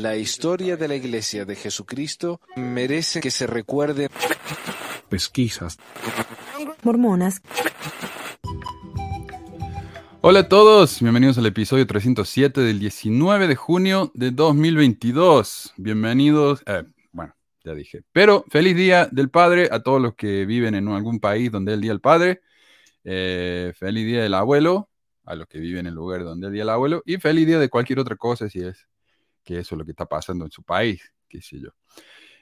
La historia de la Iglesia de Jesucristo merece que se recuerde. Pesquisas. Mormonas. Hola a todos, bienvenidos al episodio 307 del 19 de junio de 2022. Bienvenidos, eh, bueno, ya dije, pero feliz Día del Padre a todos los que viven en algún país donde es el Día del Padre. Eh, feliz Día del Abuelo a los que viven en el lugar donde es el Día del Abuelo. Y feliz Día de cualquier otra cosa si es que eso es lo que está pasando en su país, qué sé yo.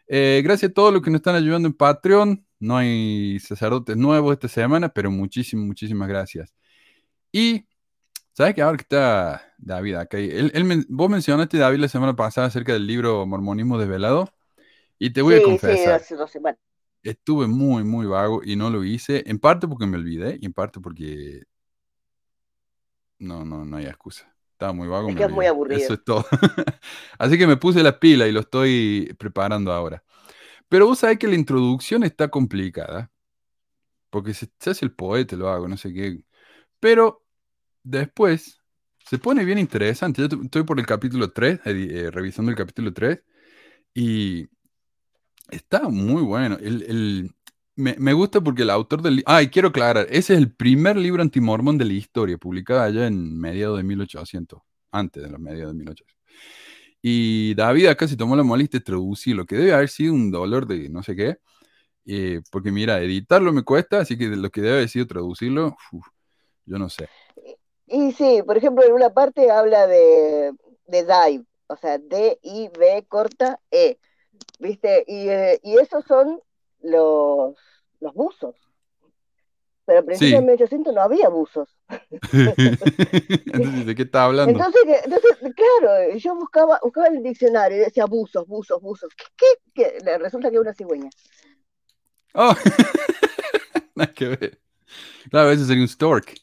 Eh, gracias a todos los que nos están ayudando en Patreon. No hay sacerdotes nuevos esta semana, pero muchísimas, muchísimas gracias. Y, ¿sabes que ahora que está David acá? Él, vos mencionaste, David, la semana pasada acerca del libro Mormonismo Desvelado. Y te voy a confesar. Sí, hace dos. Estuve muy, muy vago y no lo hice, en parte porque me olvidé y en parte porque no, no, no hay excusa. Estaba muy vago. Es que es muy aburrido. Eso es todo. Así que me puse la pila y lo estoy preparando ahora. Pero vos sabés que la introducción está complicada. Porque se, hace el poeta, lo hago, no sé qué. Pero después se pone bien interesante. Yo estoy por el capítulo 3, eh, revisando el capítulo 3. Y está muy bueno. El, me, gusta porque el autor del... Ah, y quiero aclarar, ese es el primer libro antimormón de la historia, publicado allá en mediados de 1800, antes de los mediados de 1800. Y David acá se tomó la molestia de traducir lo que debe haber sido un dolor de no sé qué, eh, porque mira, editarlo me cuesta, así que lo que debe haber sido traducirlo, yo no sé. Y sí, por ejemplo, en una parte habla de, de dive, o sea, D-I-B corta E, ¿viste? Y, eh, y esos son los, los buzos. Pero a principios de 1800 no había buzos. entonces, ¿de qué está hablando? Entonces, claro, yo buscaba, buscaba el diccionario y decía buzos, buzos, buzos. ¿Qué? qué? Resulta que es una cigüeña. Oh, nada que ver. Claro, ese sería un stork.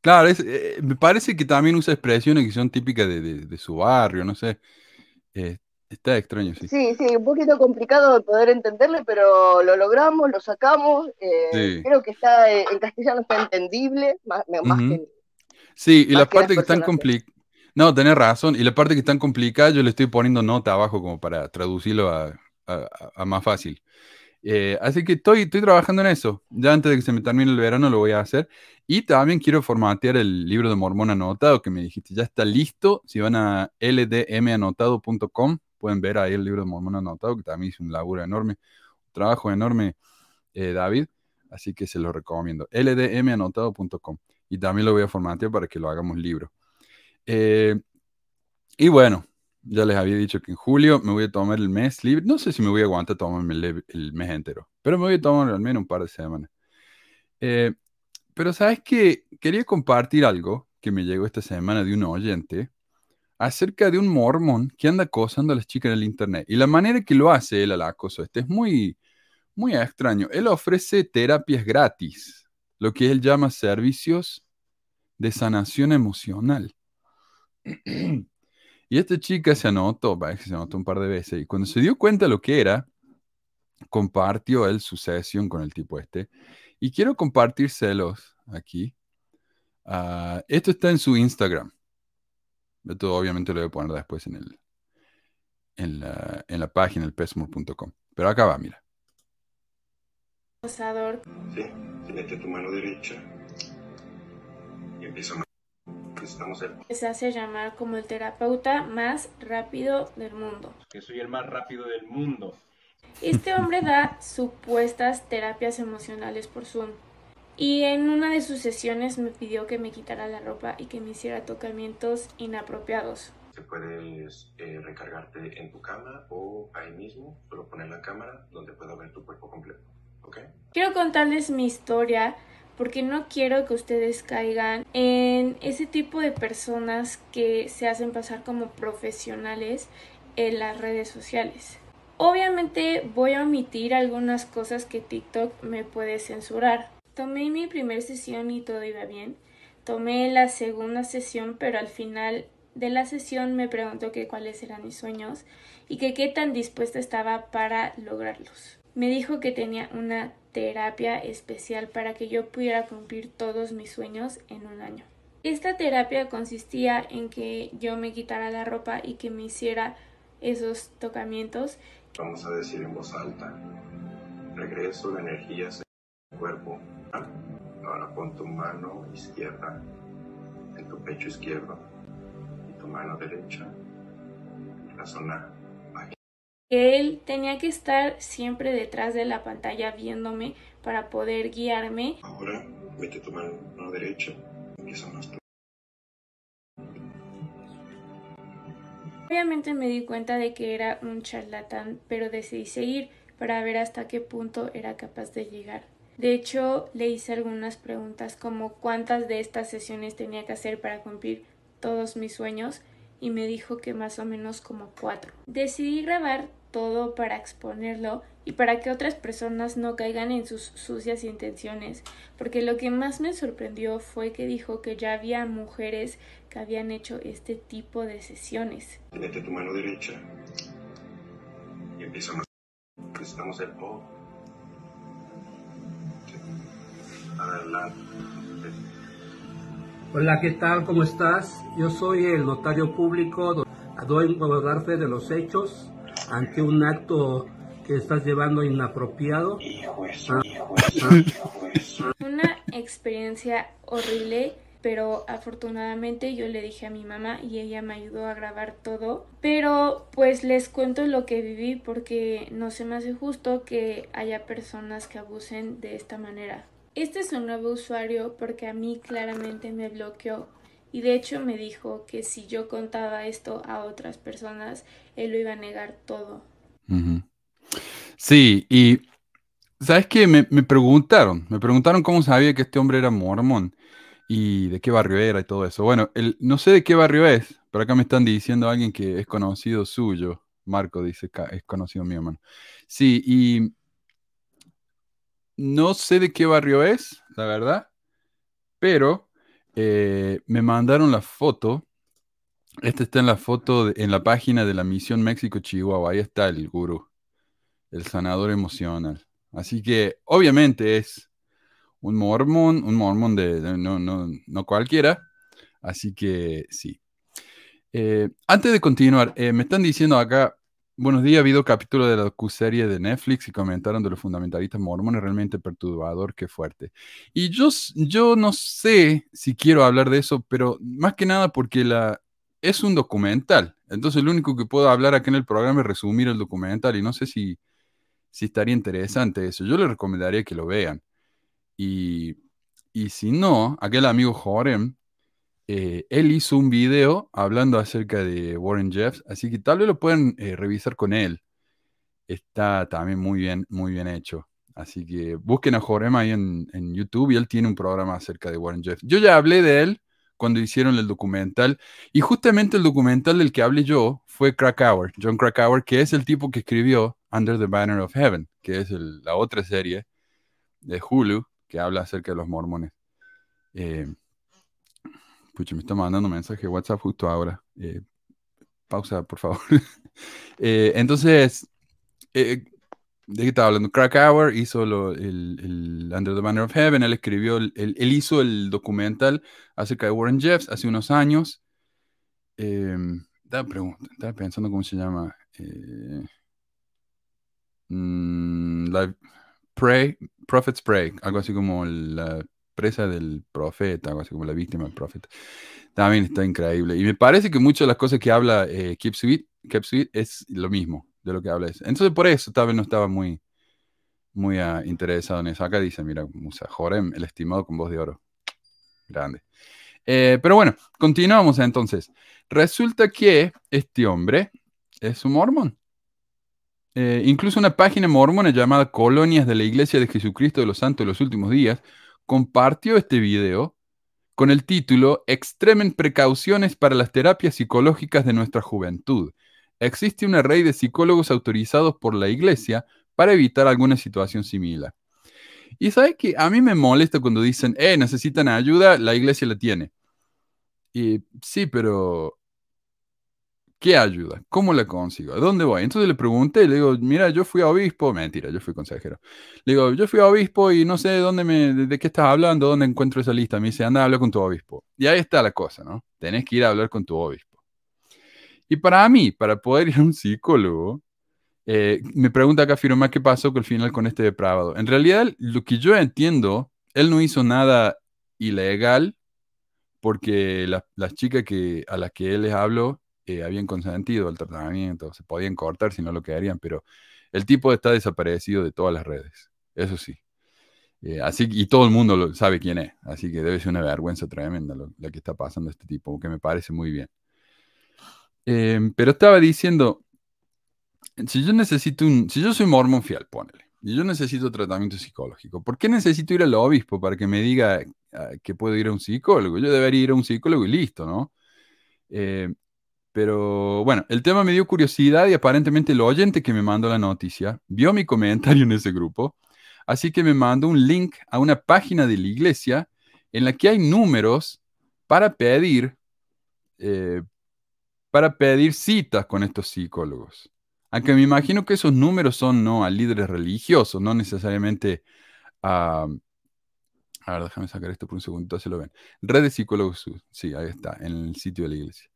Claro, eh, me parece que también usa expresiones que son típicas de, de, su barrio, no sé. Eh, Está extraño, sí. Sí, sí, un poquito complicado de poder entenderle, pero lo logramos, lo sacamos. Eh, creo que está eh, en castellano está entendible, más, que. Sí, y la parte que están complicada. No, tenés razón. Y la parte que están complicada, yo le estoy poniendo nota abajo como para traducirlo a, más fácil. Eh, así que estoy, estoy trabajando en eso. Ya antes de que se me termine el verano lo voy a hacer. Y también quiero formatear el libro de Mormón anotado que me dijiste, ya está listo. Si van a ldmanotado.com Pueden ver ahí el libro de Mormón anotado, que también hizo un laburo enorme, un trabajo enorme, eh, David. Así que se lo recomiendo. ldmanotado.com. Y también lo voy a formatear para que lo hagamos libro. Eh, y bueno, ya les había dicho que en julio me voy a tomar el mes libre. No sé si me voy a aguantar tomarme el, mes entero, pero me voy a tomar al menos un par de semanas. Eh, pero sabes que quería compartir algo que me llegó esta semana de un oyente acerca de un mormón que anda acosando a las chicas en el internet. Y la manera que lo hace él al acoso este es muy, muy extraño. Él ofrece terapias gratis, lo que él llama servicios de sanación emocional. y esta chica se anotó, se anotó un par de veces, y cuando se dio cuenta de lo que era, compartió él su sesión con el tipo este. Y quiero compartírselos aquí. Ah, esto está en su Instagram. Esto obviamente lo voy a poner después en, el, en, la, en la página, el pesmore.com. Pero acá va, mira. Sí, te mete tu mano derecha y empieza a... Necesitamos Se hace llamar como el terapeuta más rápido del mundo. Que soy el más rápido del mundo. Este hombre da supuestas terapias emocionales por Zoom y en una de sus sesiones me pidió que me quitara la ropa y que me hiciera tocamientos inapropiados. Te puedes eh, recargarte en tu cama o ahí mismo, solo poner la cámara donde pueda ver tu cuerpo completo. ¿Ok? Quiero contarles mi historia porque no quiero que ustedes caigan en ese tipo de personas que se hacen pasar como profesionales en las redes sociales. Obviamente voy a omitir algunas cosas que TikTok me puede censurar, Tomé mi primera sesión y todo iba bien. Tomé la segunda sesión, pero al final de la sesión me preguntó que cuáles eran mis sueños y que qué tan dispuesta estaba para lograrlos. Me dijo que tenía una terapia especial para que yo pudiera cumplir todos mis sueños en un año. Esta terapia consistía en que yo me quitara la ropa y que me hiciera esos tocamientos. Vamos a decir en voz alta, regreso de energías cuerpo. Ahora pon tu mano izquierda en tu pecho izquierdo y tu mano derecha en la zona baja. Él tenía que estar siempre detrás de la pantalla viéndome para poder guiarme. Ahora mete tu mano derecha, empieza más Obviamente me di cuenta de que era un charlatán, pero decidí seguir para ver hasta qué punto era capaz de llegar. De hecho, le hice algunas preguntas como cuántas de estas sesiones tenía que hacer para cumplir todos mis sueños y me dijo que más o menos como cuatro. Decidí grabar todo para exponerlo y para que otras personas no caigan en sus sucias intenciones, porque lo que más me sorprendió fue que dijo que ya había mujeres que habían hecho este tipo de sesiones. Mete tu mano derecha y empieza a... Necesitamos el O. Adelante. Hola, ¿qué tal? ¿Cómo estás? Yo soy el notario público. Doy a dar fe de los hechos ante un acto que estás llevando inapropiado. Ah, ah. Una experiencia horrible, pero afortunadamente yo le dije a mi mamá y ella me ayudó a grabar todo. Pero pues les cuento lo que viví porque no se me hace justo que haya personas que abusen de esta manera. Este es un nuevo usuario porque a mí claramente me bloqueó y de hecho me dijo que si yo contaba esto a otras personas, él lo iba a negar todo. Sí, y ¿sabes qué? Me, preguntaron, me preguntaron cómo sabía que este hombre era mormón y de qué barrio era y todo eso. Bueno, el, no sé de qué barrio es, pero acá me están diciendo alguien que es conocido suyo. Marco dice, es conocido mío, hermano. Sí, y no sé de qué barrio es, la verdad, pero eh, me mandaron la foto. Esta está en la foto, en la página de la Misión México-Chihuahua. Ahí está el gurú el sanador emocional. Así que obviamente es un mormón, un mormón de, no, no, no, cualquiera. Así que sí. Eh, antes de continuar, eh, me están diciendo acá, buenos días, ha habido capítulo de la docu-serie de Netflix y comentaron de los fundamentalistas mormones, realmente perturbador, qué fuerte. Y yo, yo no sé si quiero hablar de eso, pero más que nada porque la, es un documental. Entonces lo único que puedo hablar aquí en el programa es resumir el documental y no sé si si estaría interesante eso. Yo le recomendaría que lo vean. Y, si no, aquel amigo Jorem, eh, él hizo un video hablando acerca de Warren Jeffs, así que tal vez lo pueden eh, revisar con él. Está también muy bien, muy bien hecho. Así que busquen a Jorem ahí en, YouTube y él tiene un programa acerca de Warren Jeffs. Yo ya hablé de él cuando hicieron el documental y justamente el documental del que hablé yo fue Krakauer, John Krakauer, que es el tipo que escribió Under the Banner of Heaven, que es la otra serie de Hulu que habla acerca de los mormones. Eh, pucha, me está mandando un mensaje de WhatsApp justo ahora. Eh, pausa, por favor. Eh, entonces, ¿de qué estaba hablando? Krakauer hizo el, Under the Banner of Heaven, él escribió, él, hizo el documental acerca de Warren Jeffs hace unos años. estaba, estaba, pensando cómo se llama. Mm, la Prey, Prophet's Prey, algo así como la presa del profeta, así como la víctima del profeta. También está increíble. Y me parece que muchas de las cosas que habla eh, Keep, Sweet, Keep Sweet es lo mismo de lo que habla. Entonces, por eso tal vez no estaba muy, muy uh, interesado en eso. Acá dice, mira, Musa Jorem, el estimado con voz de oro. Grande. Eh, pero bueno, continuamos entonces. Resulta que este hombre es un mormón. Eh, incluso una página mormona llamada Colonias de la Iglesia de Jesucristo de los Santos de los Últimos Días compartió este video con el título Extremen precauciones para las terapias psicológicas de nuestra juventud. Existe una red de psicólogos autorizados por la Iglesia para evitar alguna situación similar. Y sabe que a mí me molesta cuando dicen, eh, necesitan ayuda, la Iglesia la tiene. Y sí, pero ¿Qué ayuda? ¿Cómo la consigo? ¿A dónde voy? Entonces le pregunté, le digo, mira, yo fui obispo, mentira, yo fui consejero. Le digo, yo fui obispo y no sé de dónde me, de, qué estás hablando, dónde encuentro esa lista. Me dice, anda, habla con tu obispo. Y ahí está la cosa, ¿no? Tenés que ir a hablar con tu obispo. Y para mí, para poder ir a un psicólogo, eh, me pregunta acá Firma qué pasó con el final con este depravado. En realidad, lo que yo entiendo, él no hizo nada ilegal porque las chicas que, a las que él les habló eh, habían consentido al tratamiento, se podían cortar si no lo querían, pero el tipo está desaparecido de todas las redes, eso sí. Eh, así, y todo el mundo lo, sabe quién es, así que debe ser una vergüenza tremenda lo, la que está pasando a este tipo, que me parece muy bien. Em, pero estaba diciendo, si yo necesito un, si yo soy mormón fiel, ponele, y yo necesito tratamiento psicológico, ¿por qué necesito ir al obispo para que me diga ah, que puedo ir a un psicólogo? Yo debería ir a un psicólogo y listo, ¿no? Eh, pero bueno, el tema me dio curiosidad y aparentemente el oyente que me mandó la noticia vio mi comentario en ese grupo, así que me mandó un link a una página de la iglesia en la que hay números para pedir, eh, para pedir citas con estos psicólogos. Aunque me imagino que esos números son no a líderes religiosos, no necesariamente a... a ver, déjame sacar esto por un segundo, se lo ven. Red de Psicólogos sí, ahí está, en el sitio de la iglesia.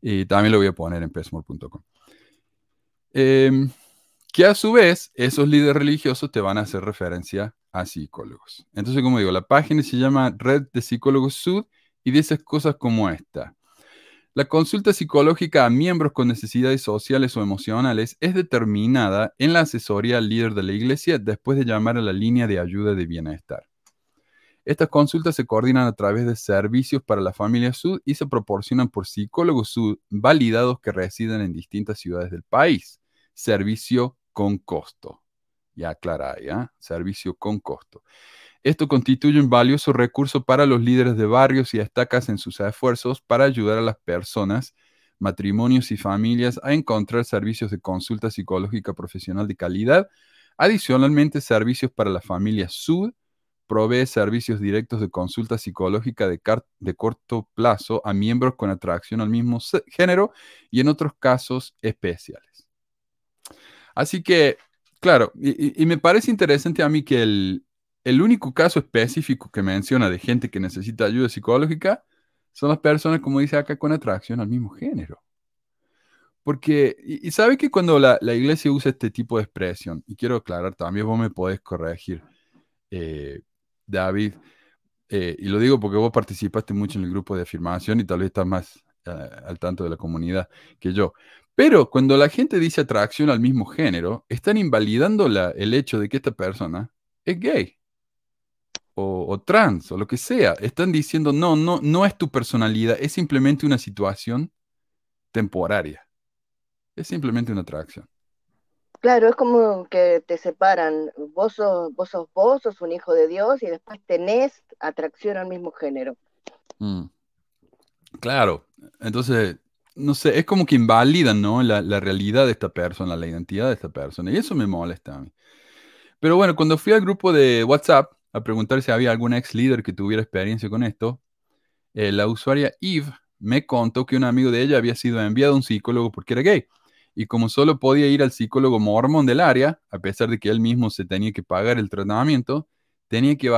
Y también lo voy a poner en pesmore.com. Em, que a su vez, esos líderes religiosos te van a hacer referencia a psicólogos. Entonces, como digo, la página se llama Red de Psicólogos Sud y dice cosas como esta. La consulta psicológica a miembros con necesidades sociales o emocionales es determinada en la asesoría al líder de la iglesia después de llamar a la línea de ayuda de bienestar. Estas consultas se coordinan a través de servicios para la familia Sud y se proporcionan por psicólogos Sud validados que residen en distintas ciudades del país. Servicio con costo. Ya aclara, ¿ya? Servicio con costo. Esto constituye un valioso recurso para los líderes de barrios y estacas en sus esfuerzos para ayudar a las personas, matrimonios y familias a encontrar servicios de consulta psicológica profesional de calidad. Adicionalmente, servicios para la familia Sud provee servicios directos de consulta psicológica de, de, corto plazo a miembros con atracción al mismo género y en otros casos especiales. Así que, claro, y me parece interesante a mí que el, el único caso específico que menciona de gente que necesita ayuda psicológica son las personas, como dice acá, con atracción al mismo género. Porque, y, sabe que cuando la, iglesia usa este tipo de expresión, y quiero aclarar, también vos me podés corregir, eh, David, eh, y lo digo porque vos participaste mucho en el grupo de afirmación y tal vez estás más eh, al tanto de la comunidad que yo. Pero cuando la gente dice atracción al mismo género, están invalidando el hecho de que esta persona es gay o, trans o lo que sea. Están diciendo, no, no, no es tu personalidad, es simplemente una situación temporaria. Es simplemente una atracción. Claro, es como que te separan. Vos sos, vos sos un hijo de Dios y después tenés atracción al mismo género. Mm. Claro, entonces, no sé, es como que invalidan, ¿no? La, la, realidad de esta persona, la identidad de esta persona. Y eso me molesta a mí. Pero bueno, cuando fui al grupo de WhatsApp, a preguntar si había algún ex líder que tuviera experiencia con esto, eh, la usuaria Eve me contó que un amigo de ella había sido enviado a un psicólogo porque era gay. Y como solo podía ir al psicólogo mormón del área, a pesar de que él mismo se tenía que pagar el tratamiento, tenía que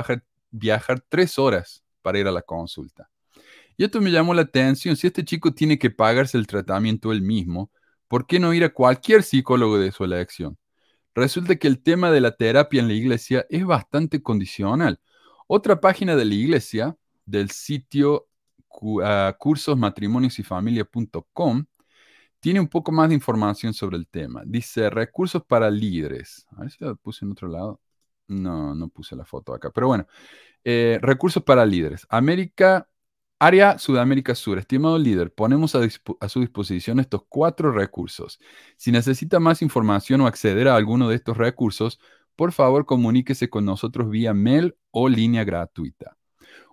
viajar tres horas para ir a la consulta. Y esto me llamó la atención. Si este chico tiene que pagarse el tratamiento él mismo, ¿por qué no ir a cualquier psicólogo de su elección? Resulta que el tema de la terapia en la iglesia es bastante condicional. Otra página de la iglesia, del sitio uh, cursosmatrimonios tiene un poco más de información sobre el tema. Dice recursos para líderes. A ver si lo puse en otro lado. No, no puse la foto acá. Pero bueno, eh, recursos para líderes. América Área Sudamérica Sur, estimado líder, ponemos a, su disposición estos cuatro recursos. Si necesita más información o acceder a alguno de estos recursos, por favor comuníquese con nosotros vía mail o línea gratuita.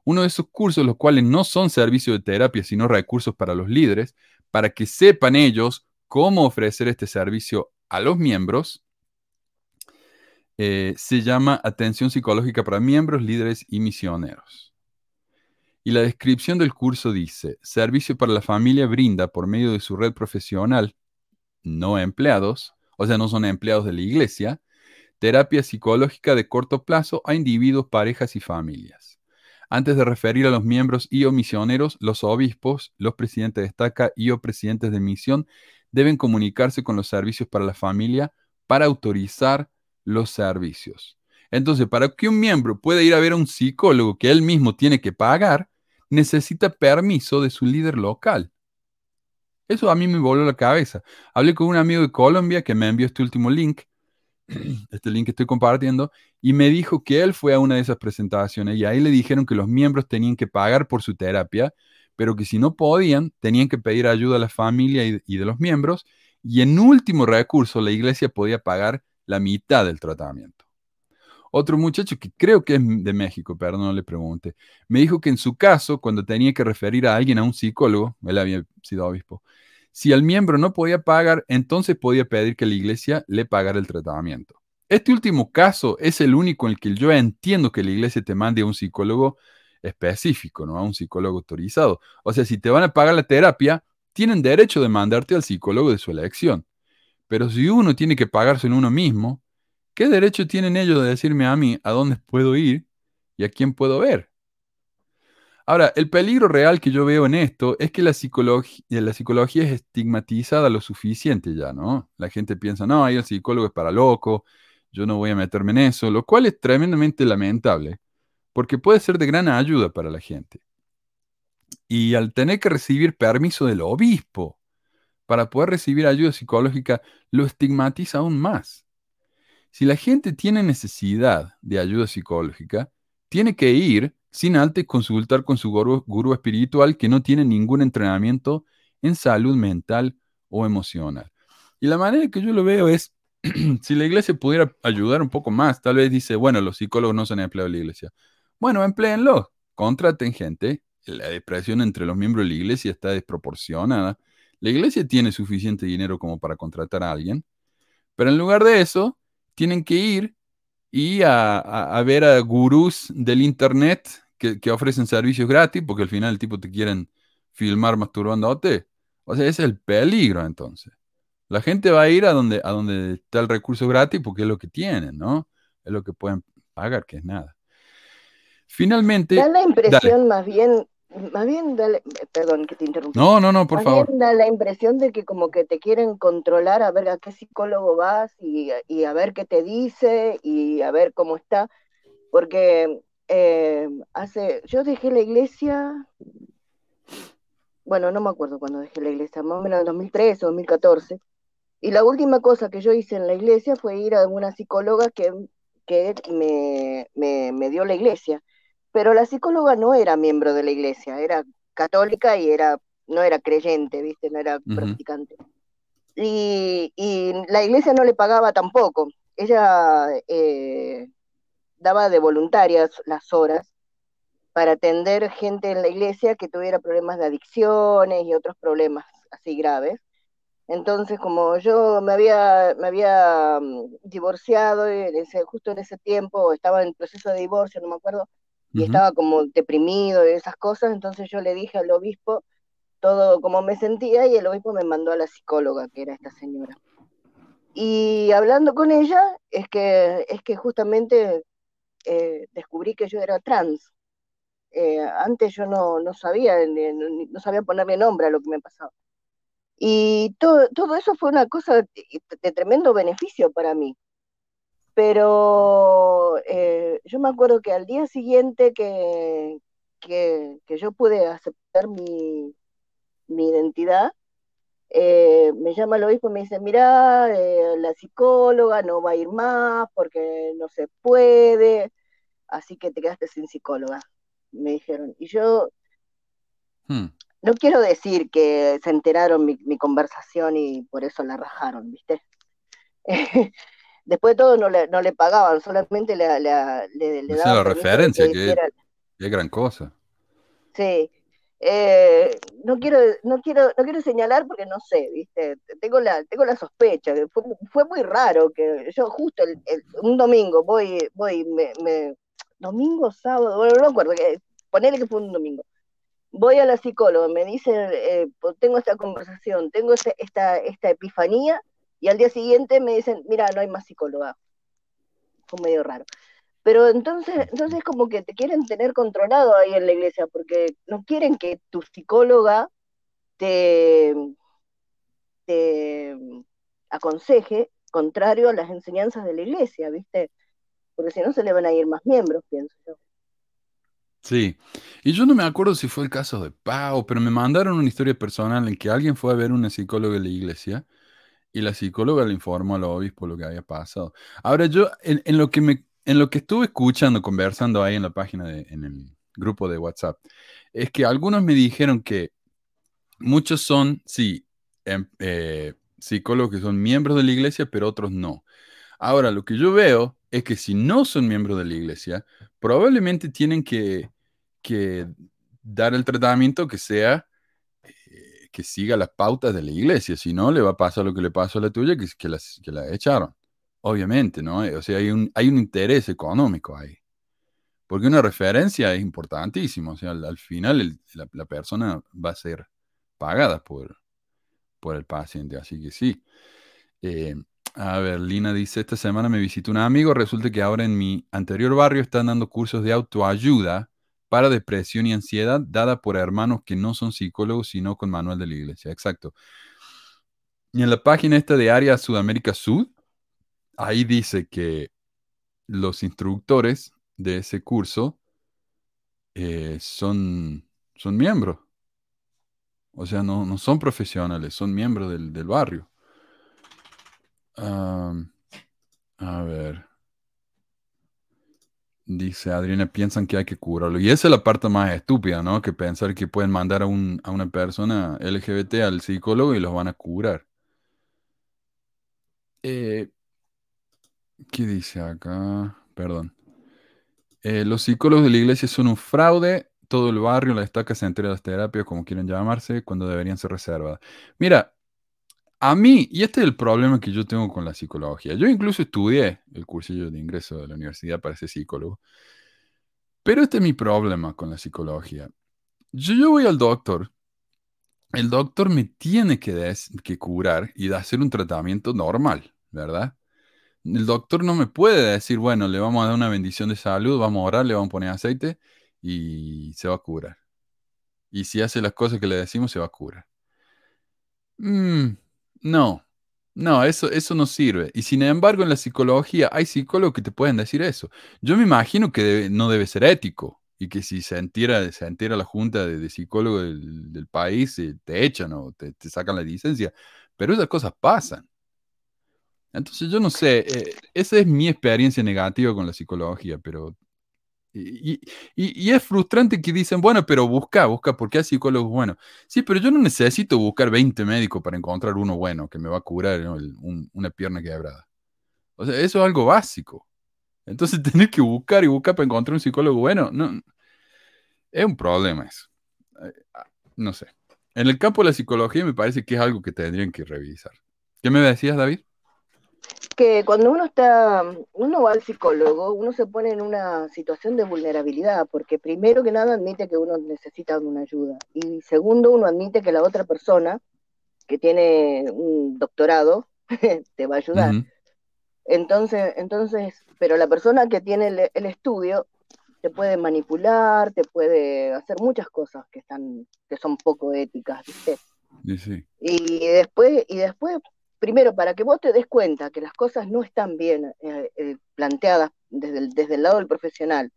Uno de esos cursos, los cuales no son servicios de terapia, sino recursos para los líderes, para que sepan ellos cómo ofrecer este servicio a los miembros, eh, se llama Atención Psicológica para Miembros, Líderes y Misioneros. Y la descripción del curso dice, servicio para la familia brinda por medio de su red profesional, no empleados, o sea, no son empleados de la iglesia, terapia psicológica de corto plazo a individuos, parejas y familias. Antes de referir a los miembros y o misioneros, los obispos, los presidentes de estaca y o presidentes de misión deben comunicarse con los servicios para la familia para autorizar los servicios. Entonces, para que un miembro pueda ir a ver a un psicólogo que él mismo tiene que pagar, necesita permiso de su líder local. Eso a mí me voló la cabeza. Hablé con un amigo de Colombia que me envió este último link, este link que estoy compartiendo, y me dijo que él fue a una de esas presentaciones y ahí le dijeron que los miembros tenían que pagar por su terapia, pero que si no podían, tenían que pedir ayuda a la familia y, de los miembros, y en último recurso la iglesia podía pagar la mitad del tratamiento. Otro muchacho que creo que es de México, perdón, no le pregunte, me dijo que en su caso, cuando tenía que referir a alguien a un psicólogo, él había sido obispo, si el miembro no podía pagar, entonces podía pedir que la iglesia le pagara el tratamiento. Este último caso es el único en el que yo entiendo que la iglesia te mande a un psicólogo específico, no a un psicólogo autorizado. O sea, si te van a pagar la terapia, tienen derecho de mandarte al psicólogo de su elección. Pero si uno tiene que pagarse en uno mismo, ¿Qué derecho tienen ellos de decirme a mí a dónde puedo ir y a quién puedo ver? Ahora, el peligro real que yo veo en esto es que la, psicología, la psicología es estigmatizada lo suficiente ya, ¿no? La gente piensa, no, ahí el psicólogo es para loco, yo no voy a meterme en eso, lo cual es tremendamente lamentable, porque puede ser de gran ayuda para la gente. Y al tener que recibir permiso del obispo para poder recibir ayuda psicológica, lo estigmatiza aún más. Si la gente tiene necesidad de ayuda psicológica, tiene que ir sin antes consultar con su gurú, espiritual que no tiene ningún entrenamiento en salud mental o emocional. Y la manera que yo lo veo es, si la iglesia pudiera ayudar un poco más, tal vez dice, bueno, los psicólogos no son empleados de la iglesia. Bueno, empleenlos, contraten gente. La depresión entre los miembros de la iglesia está desproporcionada. La iglesia tiene suficiente dinero como para contratar a alguien. Pero en lugar de eso, tienen que ir y a, ver a gurús del internet que, ofrecen servicios gratis, porque al final el tipo te quieren filmar masturbándote. O sea, ese es el peligro entonces. La gente va a ir a donde, a donde está el recurso gratis porque es lo que tienen, ¿no? Es lo que pueden pagar, que es nada. Finalmente. Da la impresión más bien más bien da, perdón que te interrumpa. No, no, no, por favor. da la impresión de que como que te quieren controlar a ver a qué psicólogo vas y, a ver qué te dice y a ver cómo está. Porque eh, hace, yo dejé la iglesia, bueno, no me acuerdo cuando dejé la iglesia, más o menos en 2013 o 2014. Y la última cosa que yo hice en la iglesia fue ir a una psicóloga que, que me, me, me dio la iglesia pero la psicóloga no era miembro de la iglesia, era católica y era, no era creyente, ¿viste? No era practicante. Y, la iglesia no le pagaba tampoco. Ella eh, daba de voluntarias las horas para atender gente en la iglesia que tuviera problemas de adicciones y otros problemas así graves. Entonces, como yo me había, me había mm, divorciado en ese, justo en ese tiempo, estaba en proceso de divorcio, no me acuerdo, y estaba como deprimido y esas cosas, entonces yo le dije al obispo todo cómo me sentía y el obispo me mandó a la psicóloga, que era esta señora. Y hablando con ella, es que, es que justamente eh, descubrí que yo era trans. Eh, antes yo no, no sabía, no sabía ponerle nombre a lo que me pasaba. Y todo, todo eso fue una cosa de tremendo beneficio para mí, pero eh, yo me acuerdo que al día siguiente que, que, yo pude aceptar mi, mi identidad, eh, me llama el obispo y me dice, mira, eh, la psicóloga no va a ir más porque no se puede, así que te quedaste sin psicóloga, me dijeron. Y yo hmm. no quiero decir que se enteraron mi, mi conversación y por eso la rajaron, ¿viste? Después de todo no le, no le pagaban, solamente le, le, le, le daban... la referencia, que, es, gran cosa. Sí. Eh, no quiero no quiero no quiero señalar porque no sé viste tengo la tengo la sospecha fue, fue muy raro que yo justo el, un domingo voy voy me, domingo sábado bueno no me acuerdo que ponele que fue un domingo voy a la psicóloga me dice eh, pues tengo esta conversación tengo esta esta epifanía y al día siguiente me dicen, mira, no hay más psicóloga. Fue medio raro. Pero entonces, entonces como que te quieren tener controlado ahí en la iglesia, porque no quieren que tu psicóloga te, te aconseje contrario a las enseñanzas de la iglesia, ¿viste? Porque si no se le van a ir más miembros, pienso yo. Sí, y yo no me acuerdo si fue el caso de Pau, pero me mandaron una historia personal en que alguien fue a ver una psicóloga de la iglesia y la psicóloga le informó al obispo lo que había pasado. Ahora yo, en, lo que me, en lo que estuve escuchando, conversando ahí en la página, de, en el grupo de WhatsApp, es que algunos me dijeron que muchos son, sí, em, eh, psicólogos que son miembros de la iglesia, pero otros no. Ahora, lo que yo veo es que si no son miembros de la iglesia, probablemente tienen que, que dar el tratamiento que sea eh, que siga las pautas de la iglesia, si no le va a pasar lo que le pasó a la tuya, que, que, que la echaron. Obviamente, ¿no? O sea, hay un, hay un interés económico ahí. Porque una referencia es importantísima. O sea, al, final la, persona va a ser pagada por, por el paciente. Así que sí. Eh, a ver, Lina dice, esta semana me visitó un amigo, resulta que ahora en mi anterior barrio están dando cursos de autoayuda para depresión y ansiedad dada por hermanos que no son psicólogos, sino con manual de la iglesia. Exacto. Y en la página esta de Área Sudamérica Sud, ahí dice que los instructores de ese curso eh, son, son miembros. O sea, no, son profesionales, son miembros del, barrio. a ver. Dice Adriana, piensan que hay que curarlo. Y esa es la parte más estúpida, ¿no? Que pensar que pueden mandar a, una persona LGBT al psicólogo y los van a curar. Eh, ¿Qué dice acá? Perdón. Eh, los psicólogos de la iglesia son un fraude. Todo el barrio, la estaca se de las terapias, como quieren llamarse, cuando deberían ser reservadas. Mira, a mí, y este es el problema que yo tengo con la psicología. Yo incluso estudié el cursillo de ingreso de la universidad para ser psicólogo. Pero este es mi problema con la psicología. Yo, yo voy al doctor. El doctor me tiene que, que curar y hacer un tratamiento normal, ¿verdad? El doctor no me puede decir, bueno, le vamos a dar una bendición de salud, vamos a orar, le vamos a poner aceite y se va a curar. Y si hace las cosas que le decimos, se va a curar. Mm, no, no, eso, eso no sirve. Y sin embargo, en la psicología hay psicólogos que te pueden decir eso. Yo me imagino que no debe ser ético y que si se entera, se la junta de, psicólogos del, país, eh, te echan o te, te sacan la licencia. Pero esas cosas pasan. Entonces yo no sé, eh, esa es mi experiencia negativa con la psicología, pero... Y, es frustrante que dicen, bueno, pero busca, busca, porque hay psicólogos buenos. Sí, pero yo no necesito buscar 20 médicos para encontrar uno bueno que me va a curar una pierna quebrada. O sea, eso es algo básico. Entonces tener que buscar y buscar para encontrar un psicólogo bueno, no, es un problema eso. Eh, ah, no sé. En el campo de la psicología me parece que es algo que tendrían que revisar. ¿Qué me decías, David? Que cuando uno está, uno va al psicólogo, uno se pone en una situación de vulnerabilidad, porque primero que nada admite que uno necesita una ayuda, y segundo uno admite que la otra persona que tiene un doctorado te va a ayudar. Entonces, entonces, pero la persona que tiene el, estudio te puede manipular, te puede hacer muchas cosas que están, que son poco éticas, ¿viste? Y después, y después primero, para que vos te des cuenta que las cosas no están bien eh, eh, planteadas desde el, desde el lado del profesional,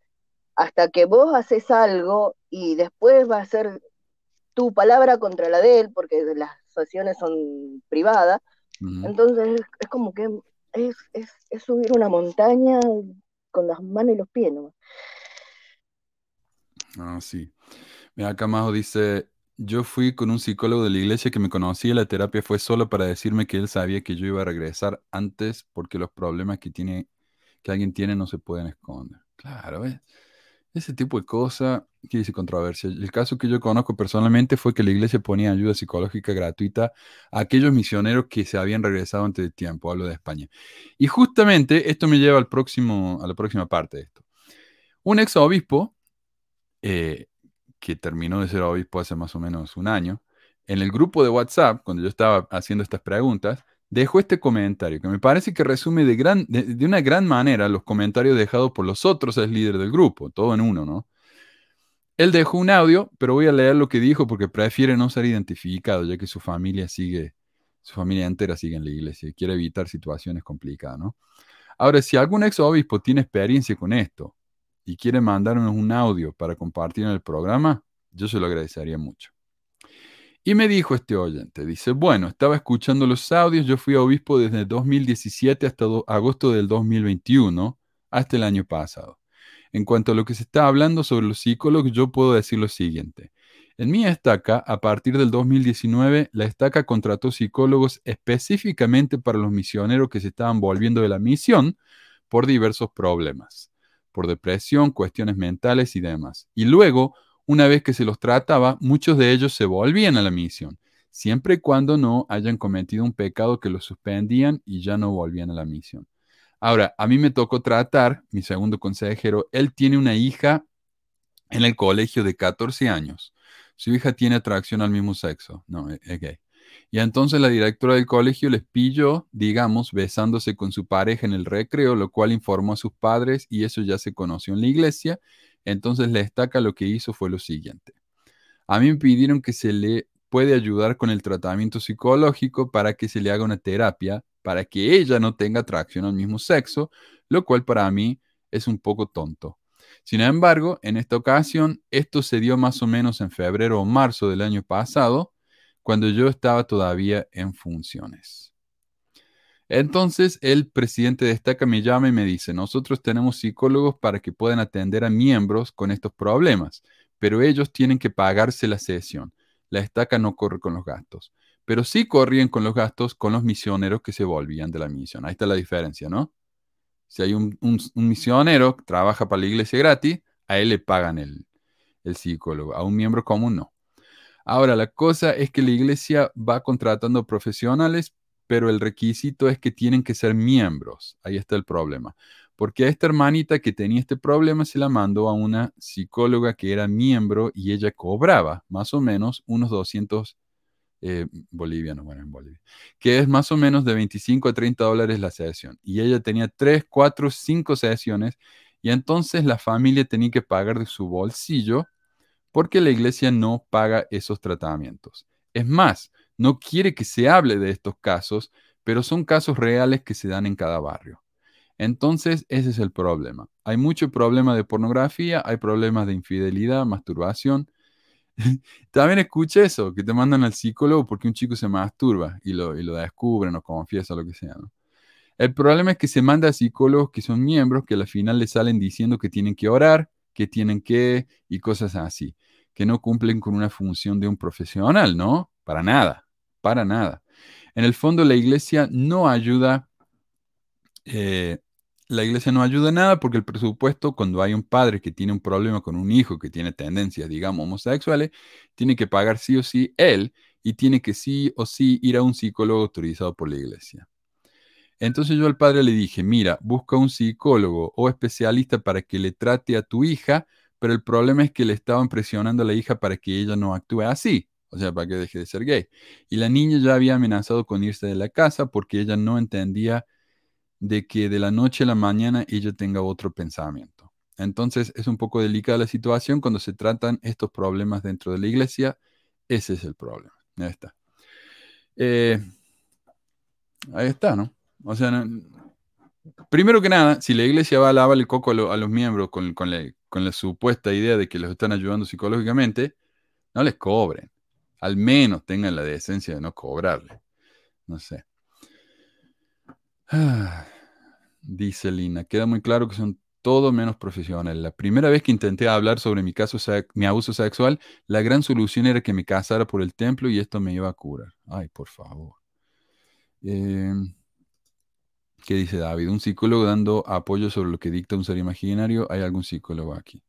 hasta que vos haces algo y después va a ser tu palabra contra la de él, porque las situaciones son privadas, entonces es como que es, subir una montaña con las manos y los pies. ¿no? Ah, sí. Mira, acá Majo dice, yo fui con un psicólogo de la iglesia que me conocía. La terapia fue solo para decirme que él sabía que yo iba a regresar antes porque los problemas que tiene, que alguien tiene no se pueden esconder. Claro, ¿ves? Ese tipo de cosas que dice controversia. El caso que yo conozco personalmente fue que la iglesia ponía ayuda psicológica gratuita a aquellos misioneros que se habían regresado antes de tiempo. Hablo de España. Y justamente esto me lleva al próximo, a la próxima parte de esto. Un ex obispo eh, que terminó de ser obispo hace más o menos un año, en el grupo de WhatsApp, cuando yo estaba haciendo estas preguntas, dejo este comentario que me parece que resume de, una gran manera los comentarios dejados por los otros es líder del grupo, todo en uno, ¿no? Él dejó un audio, pero voy a leer lo que dijo porque prefiere no ser identificado, ya que su familia sigue, su familia entera sigue en la iglesia y quiere evitar situaciones complicadas, ¿no? Ahora, si algún ex obispo tiene experiencia con esto y quiere mandarnos un audio para compartir en el programa, yo se lo agradecería mucho. Y me dijo este oyente, dice, bueno, estaba escuchando los audios, yo fui obispo desde 2017 hasta agosto del 2021, hasta el año pasado. En cuanto a lo que se está hablando sobre los psicólogos, yo puedo decir lo siguiente. En mi estaca, a partir del 2019, la estaca contrató psicólogos específicamente para los misioneros que se estaban volviendo de la misión por diversos problemas, por depresión, cuestiones mentales y demás. Y luego una vez que se los trataba, muchos de ellos se volvían a la misión, siempre y cuando no hayan cometido un pecado que los suspendían y ya no volvían a la misión. Ahora, a mí me tocó tratar, mi segundo consejero, él tiene una hija en el colegio de 14 años. Su hija tiene atracción al mismo sexo, no, es gay. Y entonces la directora del colegio les pilló, digamos, besándose con su pareja en el recreo, lo cual informó a sus padres y eso ya se conoció en la iglesia entonces la estaca lo que hizo fue lo siguiente. A mí me pidieron que se le puede ayudar con el tratamiento psicológico para que se le haga una terapia para que ella no tenga atracción al mismo sexo, lo cual para mí es un poco tonto. Sin embargo, en esta ocasión, esto se dio más o menos en febrero o marzo del año pasado, cuando yo estaba todavía en funciones. Entonces el presidente de Estaca me llama y me dice, nosotros tenemos psicólogos para que puedan atender a miembros con estos problemas, pero ellos tienen que pagarse la sesión. La estaca no corre con los gastos, pero sí corrían con los gastos con los misioneros que se volvían de la misión. Ahí está la diferencia, ¿no? Si hay un, misionero que trabaja para la iglesia gratis, a él le pagan el, el psicólogo, a un miembro común no. Ahora, la cosa es que la iglesia va contratando profesionales pero el requisito es que tienen que ser miembros. Ahí está el problema. Porque a esta hermanita que tenía este problema se la mandó a una psicóloga que era miembro y ella cobraba más o menos unos 200 eh, bolivianos, bueno, en Bolivia, que es más o menos de 25 a 30 dólares la sesión. Y ella tenía 3, 4, 5 sesiones y entonces la familia tenía que pagar de su bolsillo porque la iglesia no paga esos tratamientos. Es más, no quiere que se hable de estos casos, pero son casos reales que se dan en cada barrio. Entonces, ese es el problema. Hay mucho problema de pornografía, hay problemas de infidelidad, masturbación. También escuché eso, que te mandan al psicólogo porque un chico se masturba y lo, y lo descubren o confiesa, lo que sea. El problema es que se manda a psicólogos que son miembros que al final le salen diciendo que tienen que orar, que tienen que y cosas así, que no cumplen con una función de un profesional, ¿no? Para nada para nada. En el fondo la iglesia no ayuda, eh, la iglesia no ayuda nada porque el presupuesto, cuando hay un padre que tiene un problema con un hijo que tiene tendencias, digamos, homosexuales, tiene que pagar sí o sí él y tiene que sí o sí ir a un psicólogo autorizado por la iglesia. Entonces yo al padre le dije, mira, busca un psicólogo o especialista para que le trate a tu hija, pero el problema es que le estaban presionando a la hija para que ella no actúe así o sea, para que deje de ser gay. Y la niña ya había amenazado con irse de la casa porque ella no entendía de que de la noche a la mañana ella tenga otro pensamiento. Entonces es un poco delicada la situación cuando se tratan estos problemas dentro de la iglesia. Ese es el problema. Ahí está. Eh, ahí está, ¿no? O sea, primero que nada, si la iglesia va a lavar el coco a, los miembros con, la, supuesta idea de que los están ayudando psicológicamente, no les cobren al menos tengan la decencia de no cobrarle. No sé. dice Lina, queda muy claro que son todo menos profesionales. La primera vez que intenté hablar sobre mi caso, mi abuso sexual, la gran solución era que me casara por el templo y esto me iba a curar. Ay, por favor. Em, ¿Qué dice David? Un psicólogo dando apoyo sobre lo que dicta un ser imaginario. ¿Hay algún psicólogo aquí?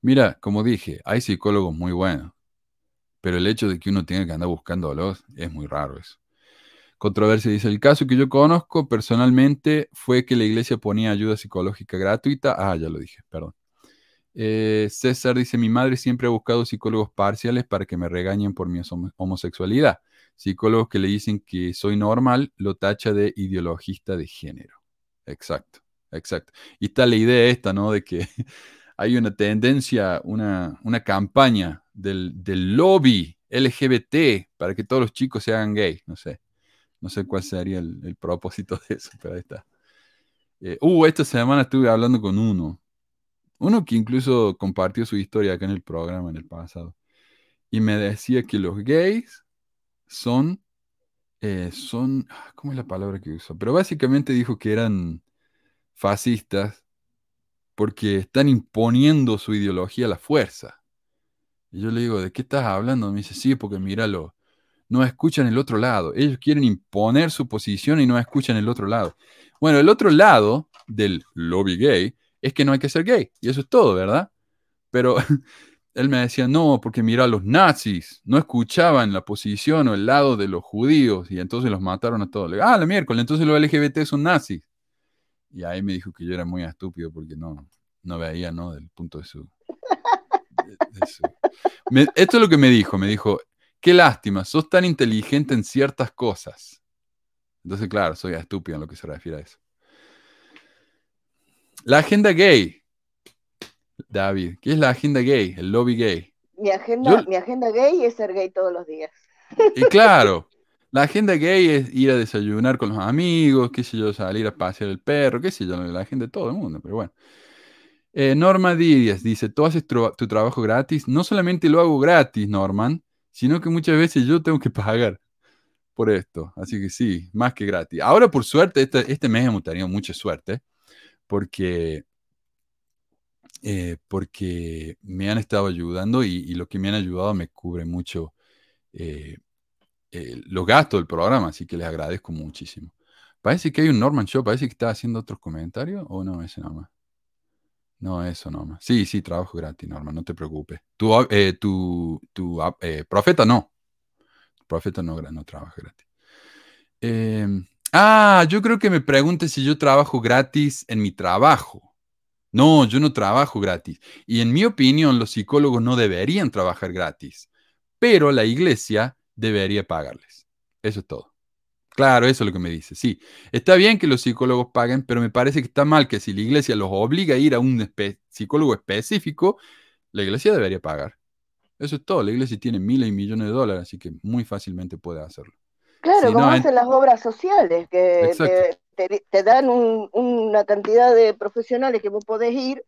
Mira, como dije, hay psicólogos muy buenos. Pero el hecho de que uno tenga que andar buscándolos es muy raro eso. Controversia dice, el caso que yo conozco personalmente fue que la iglesia ponía ayuda psicológica gratuita. Ah, ya lo dije, perdón. Eh, César dice, mi madre siempre ha buscado psicólogos parciales para que me regañen por mi homosexualidad. Psicólogos que le dicen que soy normal lo tacha de ideologista de género. Exacto, exacto. Y está la idea esta, ¿no? De que hay una tendencia, una, una campaña del, lobby LGBT para que todos los chicos se hagan gay. No sé, no sé cuál sería el, propósito de eso, pero ahí está. Eh, uh, esta semana estuve hablando con uno, uno que incluso compartió su historia acá en el programa en el pasado, y me decía que los gays son, eh, son, ah, ¿cómo es la palabra que usó? Pero básicamente dijo que eran fascistas porque están imponiendo su ideología a la fuerza. Y yo le digo, ¿de qué estás hablando? Me dice, sí, porque míralo, no escuchan el otro lado. Ellos quieren imponer su posición y no escuchan el otro lado. Bueno, el otro lado del lobby gay es que no hay que ser gay. Y eso es todo, ¿verdad? Pero él me decía, no, porque mira, los nazis no escuchaban la posición o el lado de los judíos y entonces los mataron a todos. Le digo, ah, la miércoles, entonces los LGBT son nazis. Y ahí me dijo que yo era muy estúpido porque no, no veía, ¿no? Del punto de su... esto es lo que me dijo, me dijo, qué lástima, sos tan inteligente en ciertas cosas. Entonces, claro, soy estúpido en lo que se refiere a eso. La agenda gay. David, ¿qué es la agenda gay? El lobby gay. Mi agenda, mi agenda gay es ser gay todos los días. Y claro, la agenda gay es ir a desayunar con los amigos, qué sé yo, salir a pasear el perro, qué sé yo, la agenda de todo el mundo, pero bueno. Eh, Norma Díaz dice, tú haces tu trabajo gratis. No solamente lo hago gratis, Norman, sino que muchas veces yo tengo que pagar por esto. Así que sí, más que gratis. Ahora, por suerte, este, este mes hemos tenido mucha suerte, porque, eh, porque me han estado ayudando y, lo que me han ayudado me cubre mucho eh, los gastos del programa, así que les agradezco muchísimo. Parece que hay un Norman Show, parece que está haciendo otros comentarios, o no, ese nomás. No, eso no. Sí, sí, trabajo gratis, Norma, no te preocupes. Tu, eh, tu, tu eh, profeta no. Profeta no, no trabaja gratis. Em, ah, yo creo que me preguntes si yo trabajo gratis en mi trabajo. No, yo no trabajo gratis. Y en mi opinión, los psicólogos no deberían trabajar gratis, pero la iglesia debería pagarles. Eso es todo. Claro, eso es lo que me dice. Sí, está bien que los psicólogos paguen, pero me parece que está mal que si la iglesia los obliga a ir a un psicólogo específico, la iglesia debería pagar. Eso es todo. La iglesia tiene miles y millones de dólares, así que muy fácilmente puede hacerlo. Claro, como hacen las obras sociales, que te, dan una cantidad de profesionales que vos podés ir,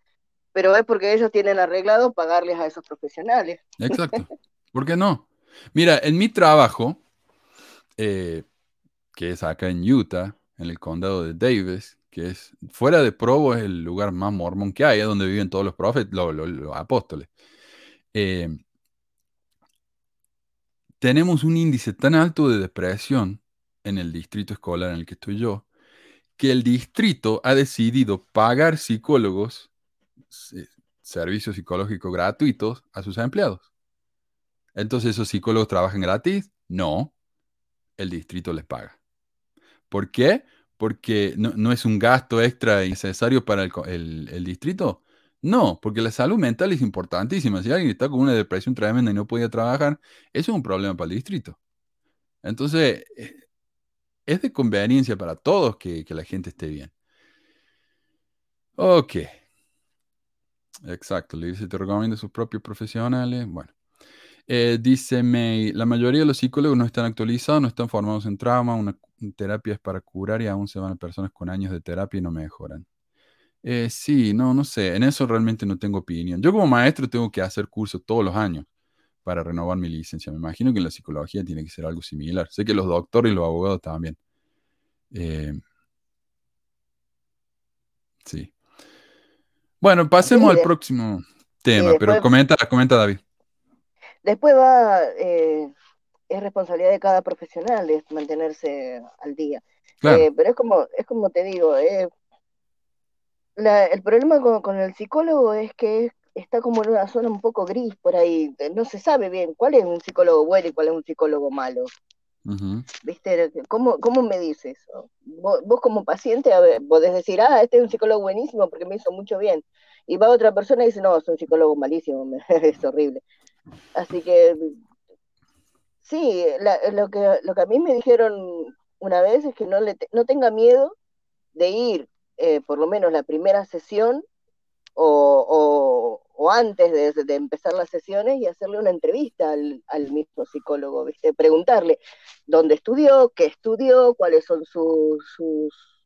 pero es porque ellos tienen arreglado pagarles a esos profesionales. Exacto. ¿Por qué no? Mira, en mi trabajo, eh, que es acá en Utah, en el condado de Davis, que es fuera de Provo, es el lugar más mormón que hay, es donde viven todos los profetas, los, apóstoles. Eh, tenemos un índice tan alto de depresión en el distrito escolar en el que estoy yo, que el distrito ha decidido pagar psicólogos, servicios psicológicos gratuitos a sus empleados. Entonces, ¿esos psicólogos trabajan gratis? No, el distrito les paga. ¿Por qué? Porque no, es un gasto extra necesario para el, distrito. No, porque la salud mental es importantísima. Si alguien está con una depresión tremenda y no puede trabajar, eso es un problema para el distrito. Entonces, eh, es de conveniencia para todos que, la gente esté bien. Ok. Exacto, le dice, te recomiendo sus propios profesionales. Bueno. Eh, dice May, la mayoría de los psicólogos no están actualizados, no están formados en trauma, una terapia es para curar y aún se van a personas con años de terapia y no mejoran. Eh, sí, no, no sé, en eso realmente no tengo opinión. Yo como maestro tengo que hacer cursos todos los años para renovar mi licencia. Me imagino que en la psicología tiene que ser algo similar. Sé que los doctores y los abogados también. Eh, sí. Bueno, pasemos al próximo tema, pero comenta, comenta David. Después va, eh, es responsabilidad de cada profesional mantenerse al día. Eh, pero es como, es como te digo, eh, el problema con, el psicólogo es que está como en una zona un poco gris por ahí. No se sabe bien cuál es un psicólogo bueno y cuál es un psicólogo malo. ¿Viste? ¿Cómo, ¿Cómo, me dices? Vos, vos, como paciente a ver, podés decir, ah, este es un psicólogo buenísimo porque me hizo mucho bien. Y va otra persona y dice, no, es un psicólogo malísimo, es horrible. Así que Sí, lo, que, lo que a mí me dijeron una vez es que no, le no tenga miedo de ir, eh, por lo menos la primera sesión o, o, antes de, empezar las sesiones y hacerle una entrevista al, al, mismo psicólogo, ¿viste? preguntarle dónde estudió, qué estudió, cuáles son sus, sus,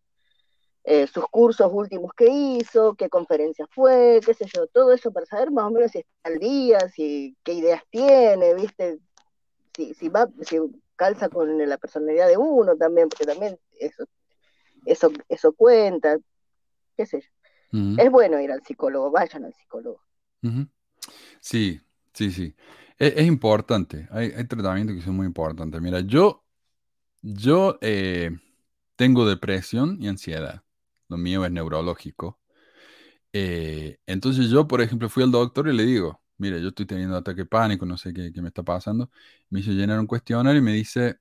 eh, sus cursos últimos que hizo, qué conferencia fue, qué sé yo, todo eso para saber más o menos si está al día, si, qué ideas tiene, ¿viste? si, si va, si calza con la personalidad de uno también, porque también eso, eso, eso cuenta, qué sé yo. Es bueno ir al psicólogo, vayan al psicólogo. Sí, sí, sí. E, es, importante, hay, hay, tratamientos que son muy importantes. Mira, yo, yo eh, tengo depresión y ansiedad. Lo mío es neurológico. Eh, entonces yo, por ejemplo, fui al doctor y le digo, mire, yo estoy teniendo ataque pánico, no sé qué, me está pasando. Me hizo llenar un cuestionario y me dice,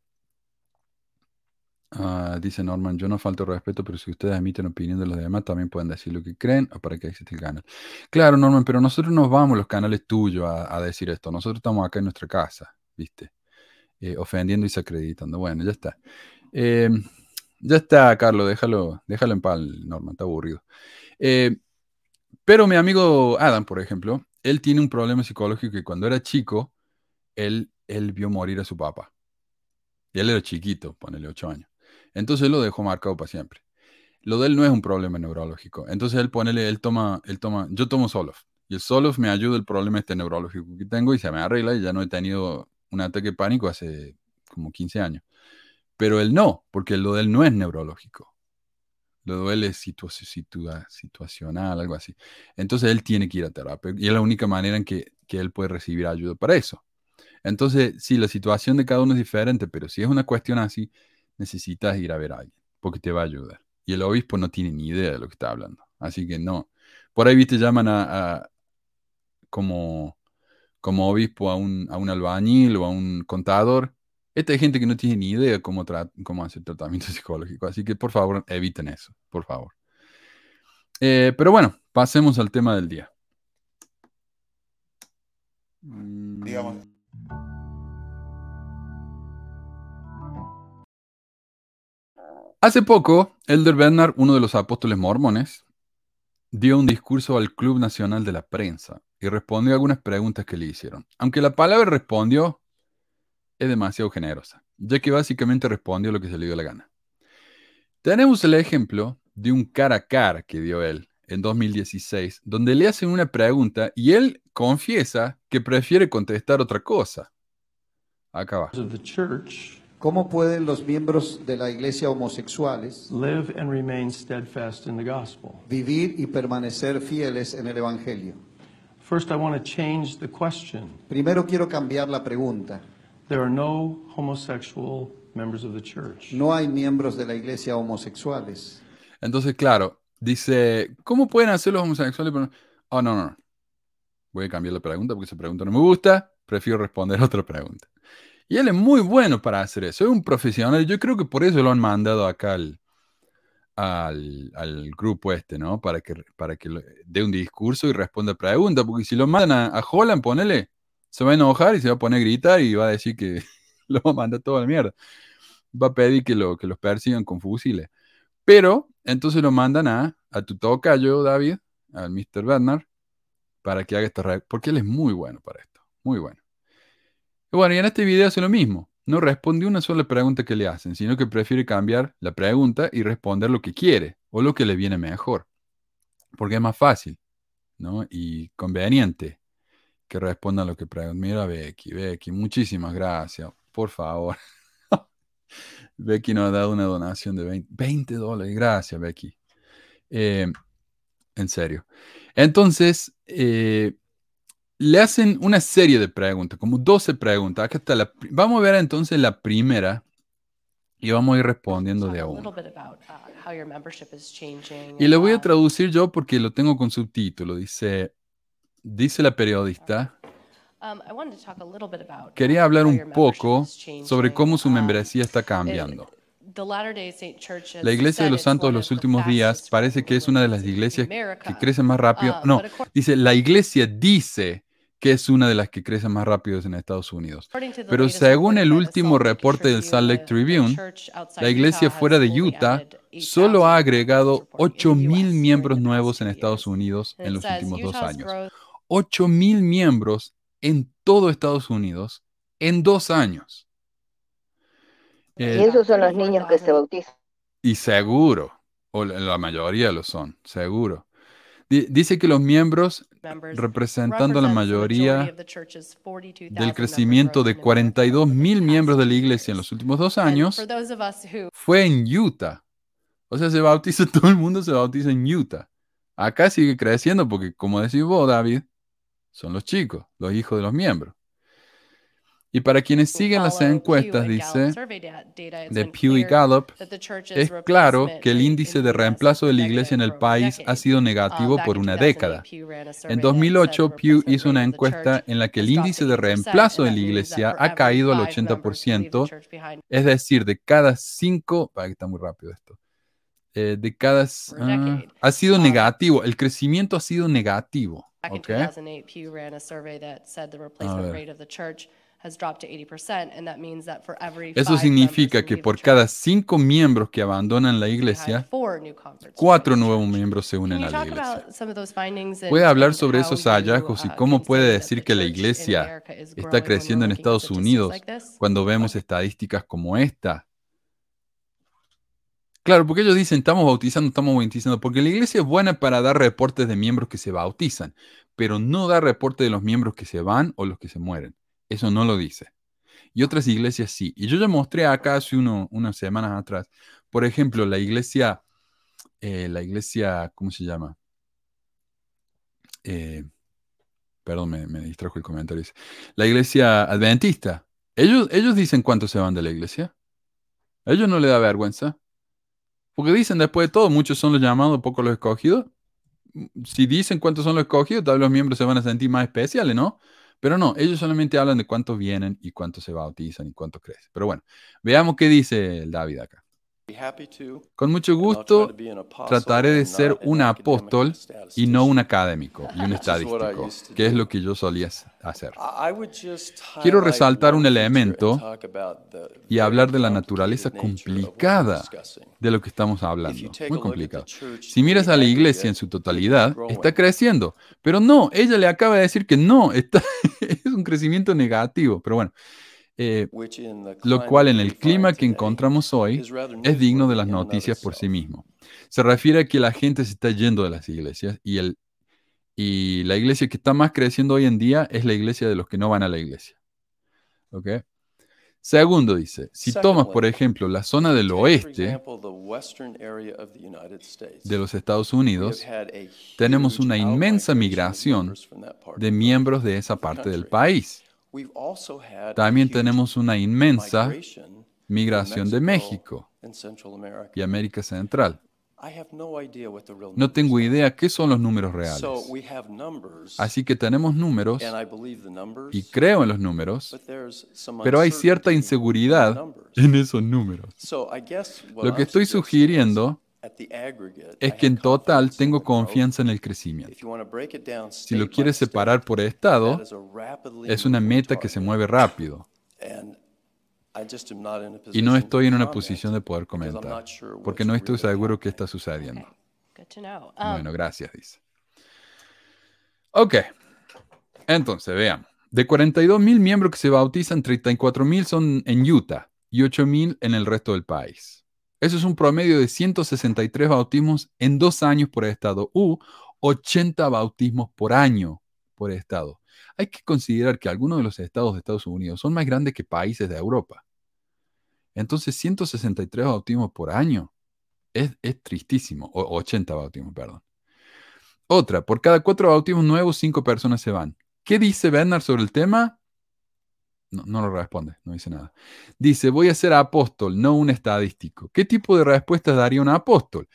ah, dice Norman, yo no falto respeto, pero si ustedes emiten opinión de los demás, también pueden decir lo que creen o para qué existe el canal. Claro, Norman, pero nosotros nos vamos los canales tuyos a, decir esto. Nosotros estamos acá en nuestra casa, ¿viste? Eh, ofendiendo y desacreditando. Bueno, ya está. Em, ya está, Carlos, déjalo, déjalo en paz, Norman, está aburrido. Eh, pero mi amigo Adam, por ejemplo, él tiene un problema psicológico que cuando era chico, él, él vio morir a su papá. Y él era chiquito, ponele ocho años. Entonces él lo dejó marcado para siempre. Lo de él no es un problema neurológico. Entonces él ponele, él toma, él toma, yo tomo Solof. Y el Solof me ayuda el problema este neurológico que tengo y se me arregla y ya no he tenido un ataque de pánico hace como 15 años. Pero él no, porque lo de él no es neurológico le duele situacional, algo así. Entonces él tiene que ir a terapia y es la única manera en que, él puede recibir ayuda para eso. Entonces, sí, la situación de cada uno es diferente, pero si es una cuestión así, necesitas ir a ver a alguien porque te va a ayudar. Y el obispo no tiene ni idea de lo que está hablando. Así que no. Por ahí, viste, llaman a, como, como obispo a un, a un albañil o a un contador esta es gente que no tiene ni idea cómo, cómo hacer tratamiento psicológico, así que por favor eviten eso, por favor. Eh, pero bueno, pasemos al tema del día. Digamos. Hace poco, Elder Bernard, uno de los apóstoles mormones, dio un discurso al Club Nacional de la Prensa y respondió algunas preguntas que le hicieron. Aunque la palabra respondió es demasiado generosa, ya que básicamente respondió lo que se le dio la gana. Tenemos el ejemplo de un cara a cara que dio él en 2016, donde le hacen una pregunta y él confiesa que prefiere contestar otra cosa. Acá va. ¿Cómo pueden los miembros de la iglesia homosexuales vivir y permanecer fieles en el Evangelio? Primero quiero cambiar la pregunta. There are no homosexual members of the church. No hay miembros de la iglesia homosexuales. Entonces, claro, dice, ¿cómo pueden hacer los homosexuales? Oh, no, no. Voy a cambiar la pregunta porque esa pregunta no me gusta. Prefiero responder otra pregunta. Y él es muy bueno para hacer eso. Es un profesional. Yo creo que por eso lo han mandado acá al, al, grupo este, ¿no? Para que, para que dé un discurso y responda preguntas. Porque si lo mandan a, a Holland, ponele se va a enojar y se va a poner a gritar y va a decir que lo va a mandar toda la mierda. Va a pedir que, lo, los persigan con fusiles. Pero entonces lo mandan a, a tu tocayo, David, al Mr. Bernard, para que haga esta porque él es muy bueno para esto, muy bueno. Bueno, y en este video hace lo mismo. No responde una sola pregunta que le hacen, sino que prefiere cambiar la pregunta y responder lo que quiere o lo que le viene mejor. Porque es más fácil, ¿no? Y conveniente que responda a lo que preguntan. Mira, Becky, Becky, muchísimas gracias, por favor. Becky nos ha dado una donación de 20, dólares. Gracias, Becky. Eh, en serio. Entonces, eh, le hacen una serie de preguntas, como 12 preguntas. Acá está la, vamos a ver entonces la primera y vamos a ir respondiendo de a uno. Uh, y le voy a traducir yo porque lo tengo con subtítulo. Dice, Dice la periodista, um, quería hablar un poco sobre cómo su membresía está cambiando. La Iglesia de los Santos de los últimos días parece que es una de las iglesias que crece más rápido. Um, no, dice, la Iglesia dice que es una de las que crece más rápido en Estados Unidos. Pero según el último reporte del Salt Lake Tribune, la iglesia fuera de Utah solo ha agregado 8.000 miembros nuevos en Estados Unidos en los últimos dos años. 8.000 miembros en todo Estados Unidos en dos años. y esos son los niños que se bautizan. Y seguro, o la mayoría lo son, seguro. Dice que los miembros, representando la mayoría del crecimiento de 42 mil miembros de la iglesia en los últimos dos años, fue en Utah. O sea, se bautiza, todo el mundo se bautiza en Utah. Acá sigue creciendo porque, como decís vos, David, son los chicos, los hijos de los miembros. Y para quienes siguen las encuestas, dice, de Pew y Gallup, es claro que el índice de reemplazo de la iglesia en el país ha sido negativo por una década. En 2008, Pew hizo una encuesta en la que el índice de reemplazo de la iglesia ha caído al 80%, es decir, de cada cinco, que está muy rápido esto, eh, de cada, ah, ha sido negativo, el crecimiento ha sido negativo. Okay. Eso significa que por cada cinco miembros que abandonan la iglesia, cuatro nuevos miembros se unen a la iglesia. ¿Puede hablar sobre esos hallazgos y uh, cómo puede decir que la iglesia está creciendo en Estados Unidos cuando vemos estadísticas como esta? Claro, porque ellos dicen, estamos bautizando, estamos bautizando, porque la iglesia es buena para dar reportes de miembros que se bautizan, pero no da reporte de los miembros que se van o los que se mueren. Eso no lo dice. Y otras iglesias sí. Y yo ya mostré acá hace unas semanas atrás, por ejemplo, la iglesia, eh, la iglesia, ¿cómo se llama? Eh, perdón, me, me, distrajo el comentario. La iglesia adventista. Ellos, ellos dicen cuántos se van de la iglesia. A ellos no le da vergüenza. Porque dicen después de todo, muchos son los llamados, pocos los escogidos. Si dicen cuántos son los escogidos, tal vez los miembros se van a sentir más especiales, ¿no? Pero no, ellos solamente hablan de cuántos vienen y cuántos se bautizan y cuántos crecen. Pero bueno, veamos qué dice David acá. Con mucho gusto trataré de ser un apóstol y no un académico y un estadístico, que es lo que yo solía hacer. Quiero resaltar un elemento y hablar de la naturaleza complicada de lo que estamos hablando. Muy complicado. Si miras a la iglesia en su totalidad, está creciendo. Pero no, ella le acaba de decir que no, está, es un crecimiento negativo. Pero bueno. Eh, lo cual en el clima que encontramos hoy es digno de las noticias por sí mismo. Se refiere a que la gente se está yendo de las iglesias y, el, y la iglesia que está más creciendo hoy en día es la iglesia de los que no van a la iglesia. ¿Okay? Segundo dice, si tomas por ejemplo la zona del oeste de los Estados Unidos, tenemos una inmensa migración de miembros de esa parte del país. También tenemos una inmensa migración de México y América Central. No tengo idea qué son los números reales. Así que tenemos números y creo en los números, pero hay cierta inseguridad en esos números. Lo que estoy sugiriendo es que en total tengo confianza en el crecimiento. Si lo quieres separar por estado, es una meta que se mueve rápido. Y no estoy en una posición de poder comentar, porque no estoy seguro qué está sucediendo. Um, bueno, gracias, dice. Ok, entonces veamos. De 42 mil miembros que se bautizan, 34 mil son en Utah y 8 mil en el resto del país. Eso es un promedio de 163 bautismos en dos años por estado u 80 bautismos por año por estado. Hay que considerar que algunos de los estados de Estados Unidos son más grandes que países de Europa. Entonces, 163 bautismos por año es, tristísimo. O 80 bautismos, perdón. Otra, por cada cuatro bautismos nuevos, cinco personas se van. ¿Qué dice Bernard sobre el tema? No, no lo responde, no dice nada. Dice, voy a ser apóstol, no un estadístico. ¿Qué tipo de respuesta daría un apóstol?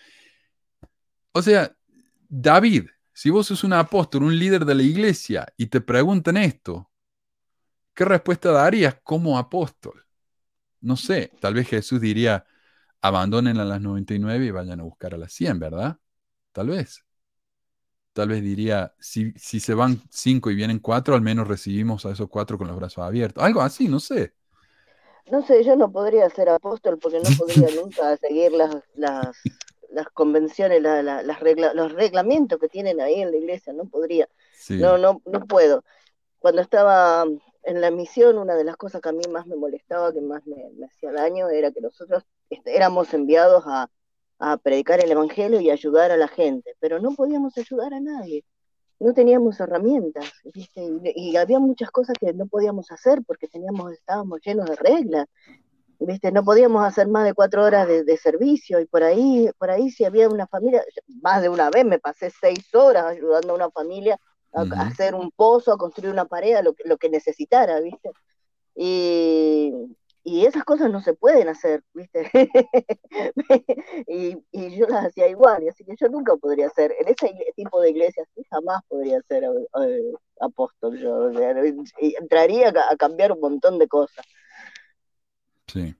O sea, David, si vos sos un apóstol, un líder de la iglesia, y te preguntan esto, ¿qué respuesta darías como apóstol? No sé, tal vez Jesús diría, abandonen a las 99 y vayan a buscar a las 100, ¿verdad? Tal vez. Tal vez diría, si, si se van cinco y vienen cuatro, al menos recibimos a esos cuatro con los brazos abiertos. Algo así, no sé. No sé, yo no podría ser apóstol porque no podría nunca seguir las, las, las convenciones, las regla, los reglamentos que tienen ahí en la iglesia, no podría. No, no, no puedo. Cuando estaba en la misión, una de las cosas que a mí más me molestaba, que más me, me hacía daño, era que nosotros éramos enviados a, a predicar el Evangelio y ayudar a la gente, pero no podíamos ayudar a nadie, no teníamos herramientas, ¿viste? Y, había muchas cosas que no podíamos hacer porque teníamos, estábamos llenos de reglas, ¿viste? No podíamos hacer más de cuatro horas de, servicio y por ahí, por ahí si había una familia, más de una vez me pasé seis horas ayudando a una familia a, hacer un pozo, a construir una pared, lo, lo que necesitara, ¿viste? Y, y esas cosas no se pueden hacer, ¿viste? y, yo las hacía igual, y así que yo nunca podría ser, en ese tipo de iglesias jamás podría ser eh, apóstol, yo entraría a, cambiar un montón de cosas. Sí.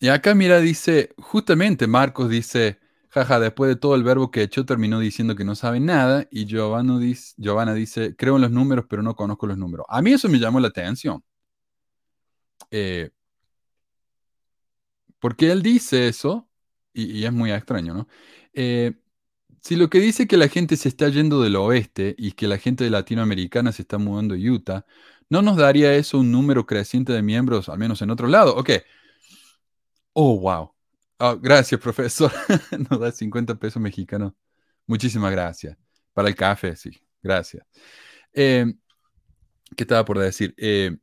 y acá mira, dice, justamente Marcos dice, jaja, después de todo el verbo que echó terminó diciendo que no sabe nada, y Giovanna dice, Giovanna dice, creo en los números, pero no conozco los números. A mí eso me llamó la atención eh, porque él dice eso, y, es muy extraño, ¿no? Eh, si lo que dice que la gente se está yendo del oeste y que la gente latinoamericana se está mudando a Utah, ¿no nos daría eso un número creciente de miembros, al menos en otro lado? Ok. Oh, wow. Oh, gracias, profesor. nos da 50 pesos mexicanos. Muchísimas gracias. Para el café, sí. Gracias. Eh, ¿Qué estaba por decir? Eh,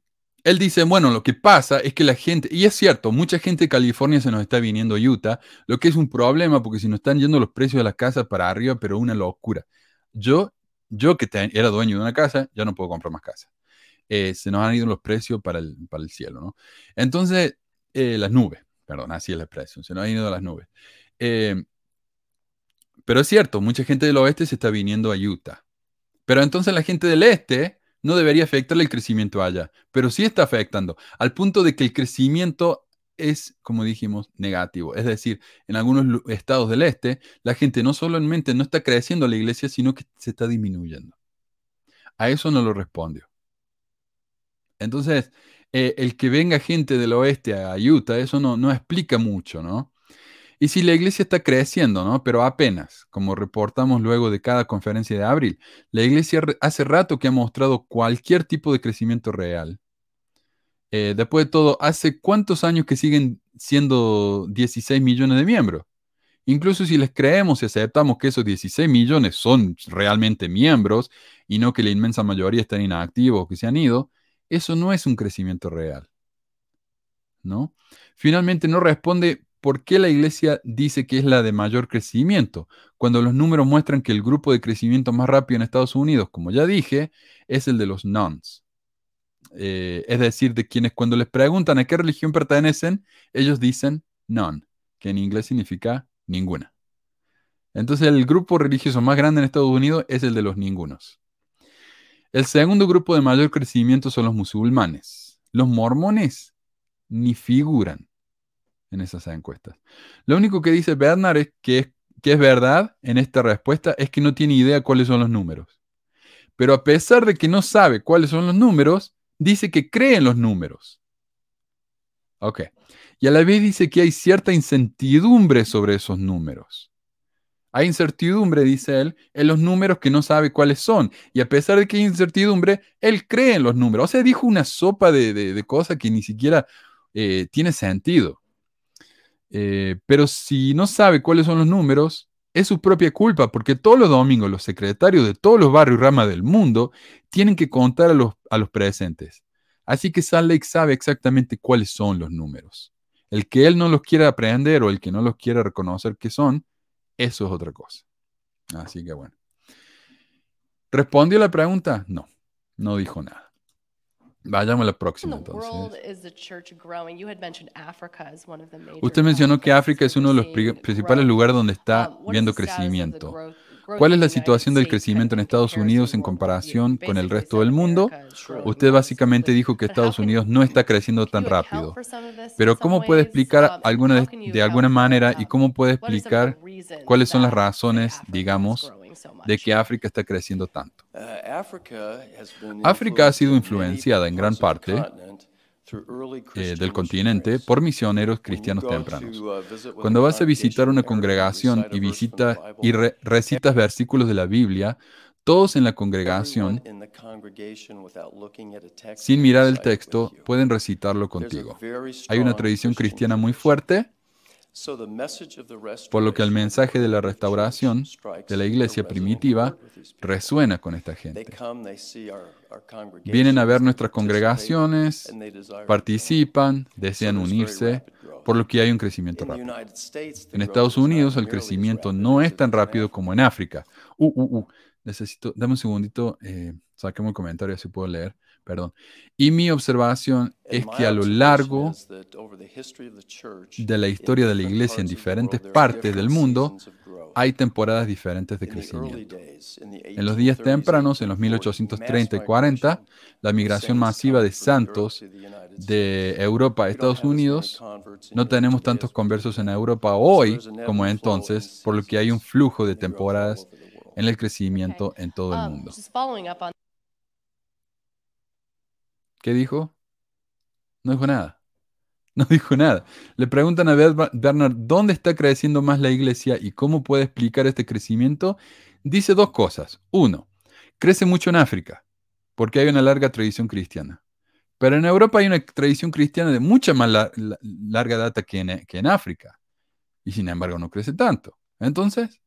él dice, bueno, lo que pasa es que la gente, y es cierto, mucha gente de California se nos está viniendo a Utah, lo que es un problema porque si nos están yendo los precios de las casas para arriba, pero una locura. Yo, yo que era dueño de una casa, ya no puedo comprar más casas. Eh, se nos han ido los precios para el, para el cielo, ¿no? Entonces, eh, las nubes, perdón, así es el precio, se nos han ido las nubes. Eh, pero es cierto, mucha gente del oeste se está viniendo a Utah. Pero entonces la gente del este no debería afectarle el crecimiento allá, pero sí está afectando, al punto de que el crecimiento es, como dijimos, negativo. Es decir, en algunos estados del este, la gente no solamente no está creciendo la iglesia, sino que se está disminuyendo. A eso no lo respondió. Entonces, eh, el que venga gente del oeste a Utah, eso no, no explica mucho, ¿no? Y si la iglesia está creciendo, ¿no? Pero apenas, como reportamos luego de cada conferencia de abril, la iglesia hace rato que ha mostrado cualquier tipo de crecimiento real. Eh, después de todo, ¿hace cuántos años que siguen siendo 16 millones de miembros? Incluso si les creemos y aceptamos que esos 16 millones son realmente miembros y no que la inmensa mayoría están inactivos o que se han ido, eso no es un crecimiento real. ¿No? Finalmente no responde ¿por qué la iglesia dice que es la de mayor crecimiento? Cuando los números muestran que el grupo de crecimiento más rápido en Estados Unidos, como ya dije, es el de los nuns. Eh, es decir, de quienes cuando les preguntan a qué religión pertenecen, ellos dicen none, que en inglés significa ninguna. Entonces el grupo religioso más grande en Estados Unidos es el de los ningunos. El segundo grupo de mayor crecimiento son los musulmanes. Los mormones ni figuran en esas encuestas. Lo único que dice Bernard es que, es que es verdad en esta respuesta es que no tiene idea cuáles son los números. Pero a pesar de que no sabe cuáles son los números, dice que cree en los números. Ok. Y a la vez dice que hay cierta incertidumbre sobre esos números. Hay incertidumbre, dice él, en los números que no sabe cuáles son. Y a pesar de que hay incertidumbre, él cree en los números. O sea, dijo una sopa de, cosas que ni siquiera eh, tiene sentido. Eh, pero si no sabe cuáles son los números, es su propia culpa, porque todos los domingos los secretarios de todos los barrios y ramas del mundo tienen que contar a los, a los presentes. Así que Salt Lake sabe exactamente cuáles son los números. El que él no los quiera aprender o el que no los quiera reconocer que son, eso es otra cosa. Así que bueno. ¿Respondió la pregunta? No, no dijo nada. Vayamos a la próxima entonces. Usted mencionó que África es uno de los principales lugares donde está um, viendo crecimiento. ¿Cuál es la situación del crecimiento en Estados Unidos en comparación con el resto del mundo? Usted básicamente dijo que Estados Unidos no está creciendo tan rápido. Pero ¿cómo puede explicar alguna de, de alguna manera y cómo puede explicar cuáles son las razones, digamos, de que África está creciendo tanto? África ha sido influenciada en gran parte eh, del continente por misioneros cristianos tempranos. Cuando vas a visitar una congregación y, visita, y recitas versículos de la Biblia, todos en la congregación, sin mirar el texto, pueden recitarlo contigo. Hay una tradición cristiana muy fuerte por lo que el mensaje de la restauración de la iglesia primitiva resuena con esta gente. Vienen a ver nuestras congregaciones, participan, desean unirse, por lo que hay un crecimiento rápido. En Estados Unidos el crecimiento no es tan rápido como en África. Uh, uh, uh. Necesito, dame un segundito, eh, saquemos un comentario así puedo leer. Perdón. Y mi observación es que a lo largo de la historia de la iglesia en diferentes partes del mundo, hay temporadas diferentes de crecimiento. En los días tempranos, en los 1830 y 40, la migración masiva de santos de Europa a Estados Unidos, no tenemos tantos conversos en Europa hoy como entonces, por lo que hay un flujo de temporadas en el crecimiento en todo el um, mundo. ¿Qué dijo? No dijo nada. No dijo nada. Le preguntan a Bernard dónde está creciendo más la iglesia y cómo puede explicar este crecimiento. Dice dos cosas. Uno, crece mucho en África, porque hay una larga tradición cristiana. Pero en Europa hay una tradición cristiana de mucha más larga data que en, que en África. Y sin embargo no crece tanto. Entonces,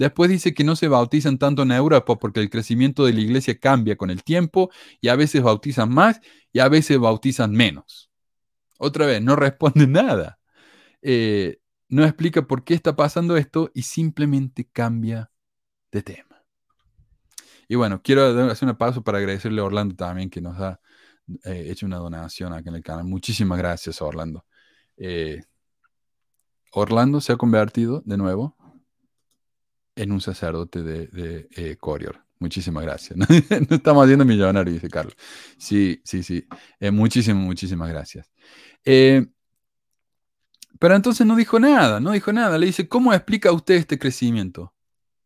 Después dice que no se bautizan tanto en Europa porque el crecimiento de la iglesia cambia con el tiempo y a veces bautizan más y a veces bautizan menos. Otra vez, no responde nada. Eh, no explica por qué está pasando esto y simplemente cambia de tema. Y bueno, quiero hacer una pausa para agradecerle a Orlando también que nos ha eh, hecho una donación aquí en el canal. Muchísimas gracias Orlando. Eh, Orlando se ha convertido de nuevo en un sacerdote de, de eh, Corior. Muchísimas gracias. No, estamos haciendo millonario, dice Carlos. Sí, sí, sí. Eh, muchísimas, muchísimas gracias. Eh, pero entonces no dijo nada, no dijo nada. Le dice, ¿cómo explica usted este crecimiento?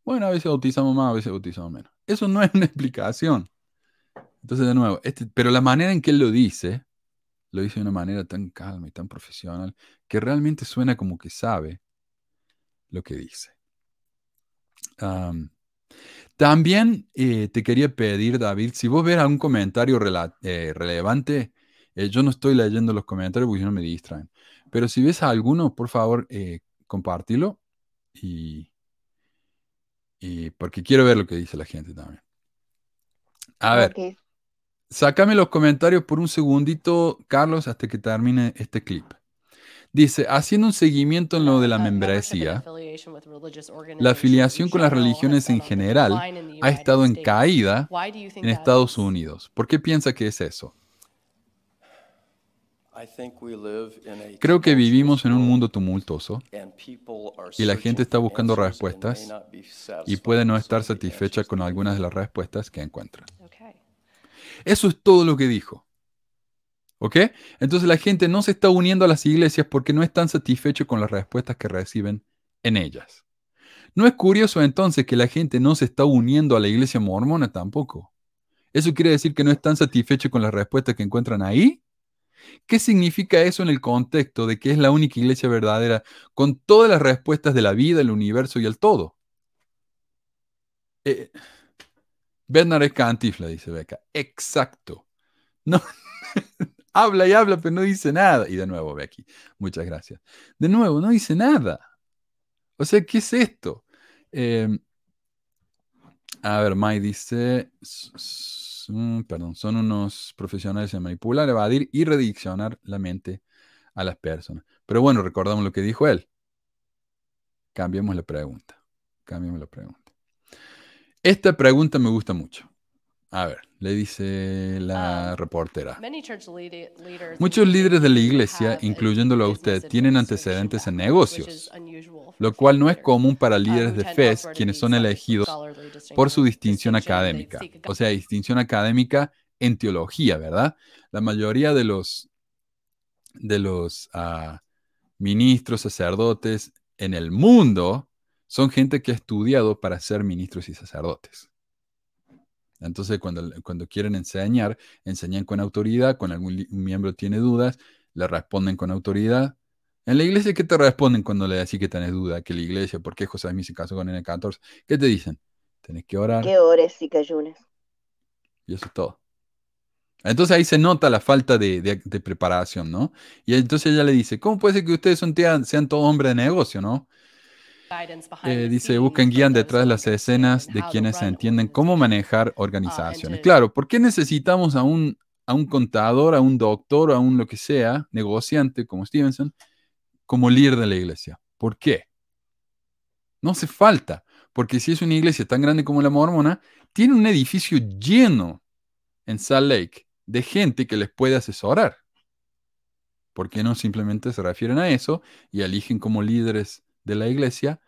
Bueno, a veces bautizamos más, a veces bautizamos menos. Eso no es una explicación. Entonces, de nuevo, este, pero la manera en que él lo dice, lo dice de una manera tan calma y tan profesional, que realmente suena como que sabe lo que dice también eh, te quería pedir, David, si vos ves algún comentario eh, relevante, eh, yo no estoy leyendo los comentarios porque no me distraen, pero si ves alguno, por favor, compártelo y, y, porque quiero ver lo que dice la gente también. A ver, sácame los comentarios por un segundito, Carlos, hasta que termine este clip. Dice, haciendo un seguimiento en lo de la membresía, la afiliación con las religiones en general ha estado en caída en Estados Unidos. ¿Por qué piensa que es eso? Creo que vivimos en un mundo tumultuoso y la gente está buscando respuestas y puede no estar satisfecha con algunas de las respuestas que encuentra. Eso es todo lo que dijo. ¿Ok? Entonces la gente no se está uniendo a las iglesias porque no están satisfechos con las respuestas que reciben en ellas. ¿No es curioso entonces que la gente no se está uniendo a la iglesia mormona tampoco? ¿Eso quiere decir que no están satisfechos con las respuestas que encuentran ahí? ¿Qué significa eso en el contexto de que es la única iglesia verdadera con todas las respuestas de la vida, el universo y el todo? Eh, Bernard es cantifla, dice Beca. Exacto. No, habla y habla, pero no dice nada. Y de nuevo, Becky, muchas gracias. De nuevo, no dice nada. O sea, ¿qué es esto? Em, a ver, Mai dice, mm, perdón, son unos profesionales en manipular, evadir y rediccionar la mente a las personas. Pero bueno, recordamos lo que dijo él. Cambiemos la pregunta. Cambiemos la pregunta. Esta pregunta me gusta mucho. A ver, le dice la reportera. Muchos líderes de la iglesia, incluyéndolo a usted, tienen antecedentes en negocios, lo cual no es común para líderes de fe quienes son elegidos por su distinción académica. O sea, distinción académica en teología, ¿verdad? La mayoría de los, de los ah, ministros, sacerdotes en el mundo son gente que ha estudiado para ser ministros y sacerdotes. Entonces, cuando, cuando quieren enseñar, enseñan con autoridad, cuando algún miembro tiene dudas, le responden con autoridad. En la iglesia, ¿qué te responden cuando le decís que tenés duda? Que la iglesia, ¿por qué José Smith se casó con N14? ¿Qué te dicen? Tenés que orar. Que ores y que ayunes. Y eso es todo. Entonces ahí se nota la falta de, preparación, ¿no? Y entonces ella le dice, ¿cómo puede ser que ustedes son, sean todos hombres de negocio, ¿no? Eh, dice, busquen guían detrás de las escenas de quienes entienden cómo manejar organizaciones. Claro, ¿por qué necesitamos a un, a un contador, a un doctor, a un lo que sea, negociante como Stevenson, como líder de la iglesia? ¿Por qué? No hace falta, porque si es una iglesia tan grande como la mormona, tiene un edificio lleno en Salt Lake de gente que les puede asesorar. ¿Por qué no simplemente se refieren a eso y eligen como líderes de la iglesia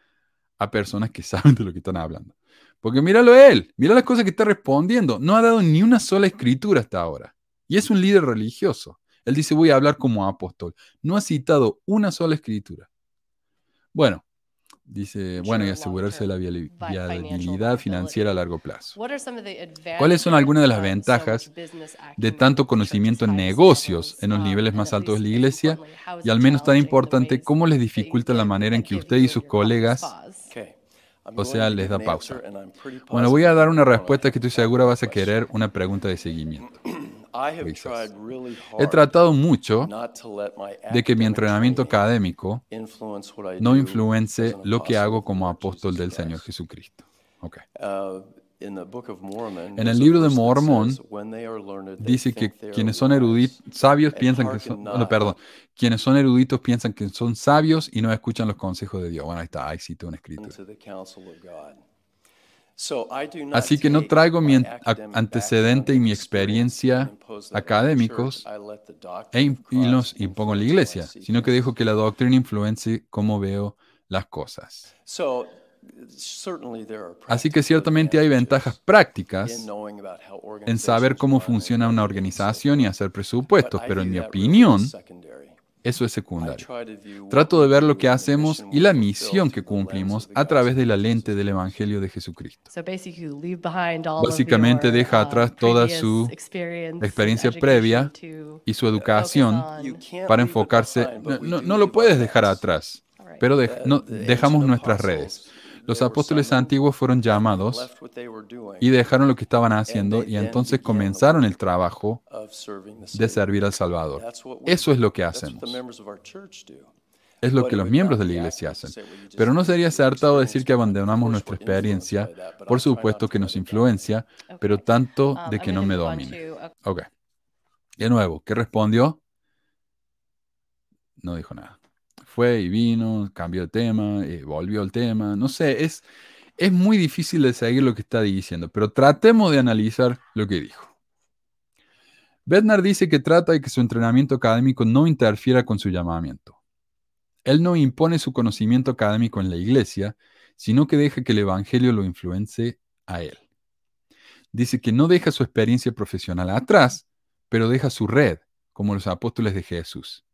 a personas que saben de lo que están hablando. Porque míralo él, mira las cosas que está respondiendo. No ha dado ni una sola escritura hasta ahora. Y es un líder religioso. Él dice, voy a hablar como apóstol. No ha citado una sola escritura. Bueno, Dice, bueno, y asegurarse de la viabilidad financiera a largo plazo. ¿Cuáles son algunas de las ventajas de tanto conocimiento en negocios en los niveles más altos de la iglesia? Y al menos tan importante, ¿cómo les dificulta la manera en que usted y sus colegas, o sea, les da pausa? Bueno, voy a dar una respuesta que estoy segura vas a querer una pregunta de seguimiento. He tratado mucho de que mi entrenamiento académico no influence lo que hago como apóstol del Señor Jesucristo. Uh, en el libro de Mormón dice que quienes son eruditos, sabios piensan que son, perdón, quienes son eruditos piensan que son sabios y no escuchan los consejos de Dios. Bueno, ahí está, ahí cito una escritura. Así que no traigo mi antecedente y mi experiencia académicos e y los impongo en la iglesia, sino que dejo que la doctrina influencie cómo veo las cosas. Así que ciertamente hay ventajas prácticas en saber cómo funciona una organización y hacer presupuestos, pero en mi opinión, eso es secundario. Trato de ver lo que hacemos y la misión que cumplimos a través de la lente del Evangelio de Jesucristo. Básicamente deja atrás toda su experiencia previa y su educación para enfocarse. No, lo puedes dejar atrás, pero dejamos nuestras redes. Los apóstoles antiguos fueron llamados y dejaron lo que estaban haciendo y entonces comenzaron el trabajo de servir al Salvador. Eso es lo que hacemos. Es lo que los miembros de la iglesia hacen. Pero no sería acertado decir que abandonamos nuestra experiencia, por supuesto que nos influencia, pero tanto de que no me domine. Ok. De nuevo, ¿qué respondió? No dijo nada fue y vino, cambió de tema, eh, volvió al tema. No sé, es, es muy difícil de seguir lo que está diciendo, pero tratemos de analizar lo que dijo. Bednar dice que trata de que su entrenamiento académico no interfiera con su llamamiento. Él no impone su conocimiento académico en la iglesia, sino que deja que el Evangelio lo influencie a él. Dice que no deja su experiencia profesional atrás, pero deja su red, como los apóstoles de Jesús.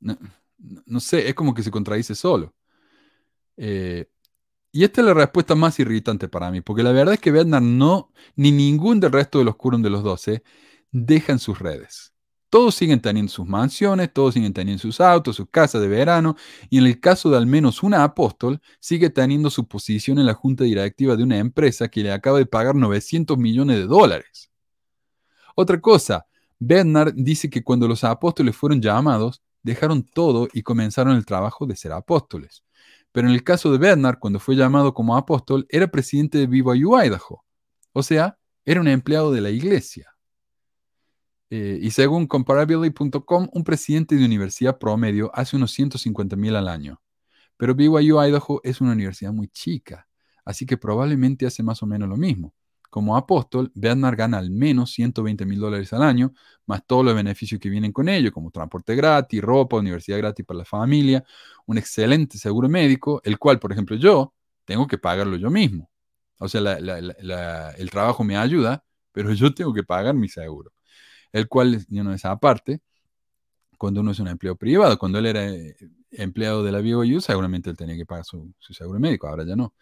No, sé, es como que se contradice solo. Eh, y esta es la respuesta más irritante para mí, porque la verdad es que Bednar no, ni ningún del resto de los curos de los doce, dejan sus redes. Todos siguen teniendo sus mansiones, todos siguen teniendo sus autos, sus casas de verano, y en el caso de al menos una apóstol, sigue teniendo su posición en la junta directiva de una empresa que le acaba de pagar 900 millones de dólares. Otra cosa, Bednar dice que cuando los apóstoles fueron llamados, dejaron todo y comenzaron el trabajo de ser apóstoles. Pero en el caso de Bernard, cuando fue llamado como apóstol, era presidente de BYU Idaho. O sea, era un empleado de la iglesia. Eh, y según comparability.com, un presidente de universidad promedio hace unos 150 mil al año. Pero BYU Idaho es una universidad muy chica. Así que probablemente hace más o menos lo mismo. Como apóstol, Bednar gana al menos 120 mil dólares al año, más todos los beneficios que vienen con ello, como transporte gratis, ropa, universidad gratis para la familia, un excelente seguro médico, el cual, por ejemplo, yo tengo que pagarlo yo mismo. O sea, el trabajo me ayuda, pero yo tengo que pagar mi seguro. El cual, yo no es aparte, cuando uno es un empleo privado, cuando él era eh, empleado de la BYU, seguramente él tenía que pagar su, seguro médico, ahora ya no.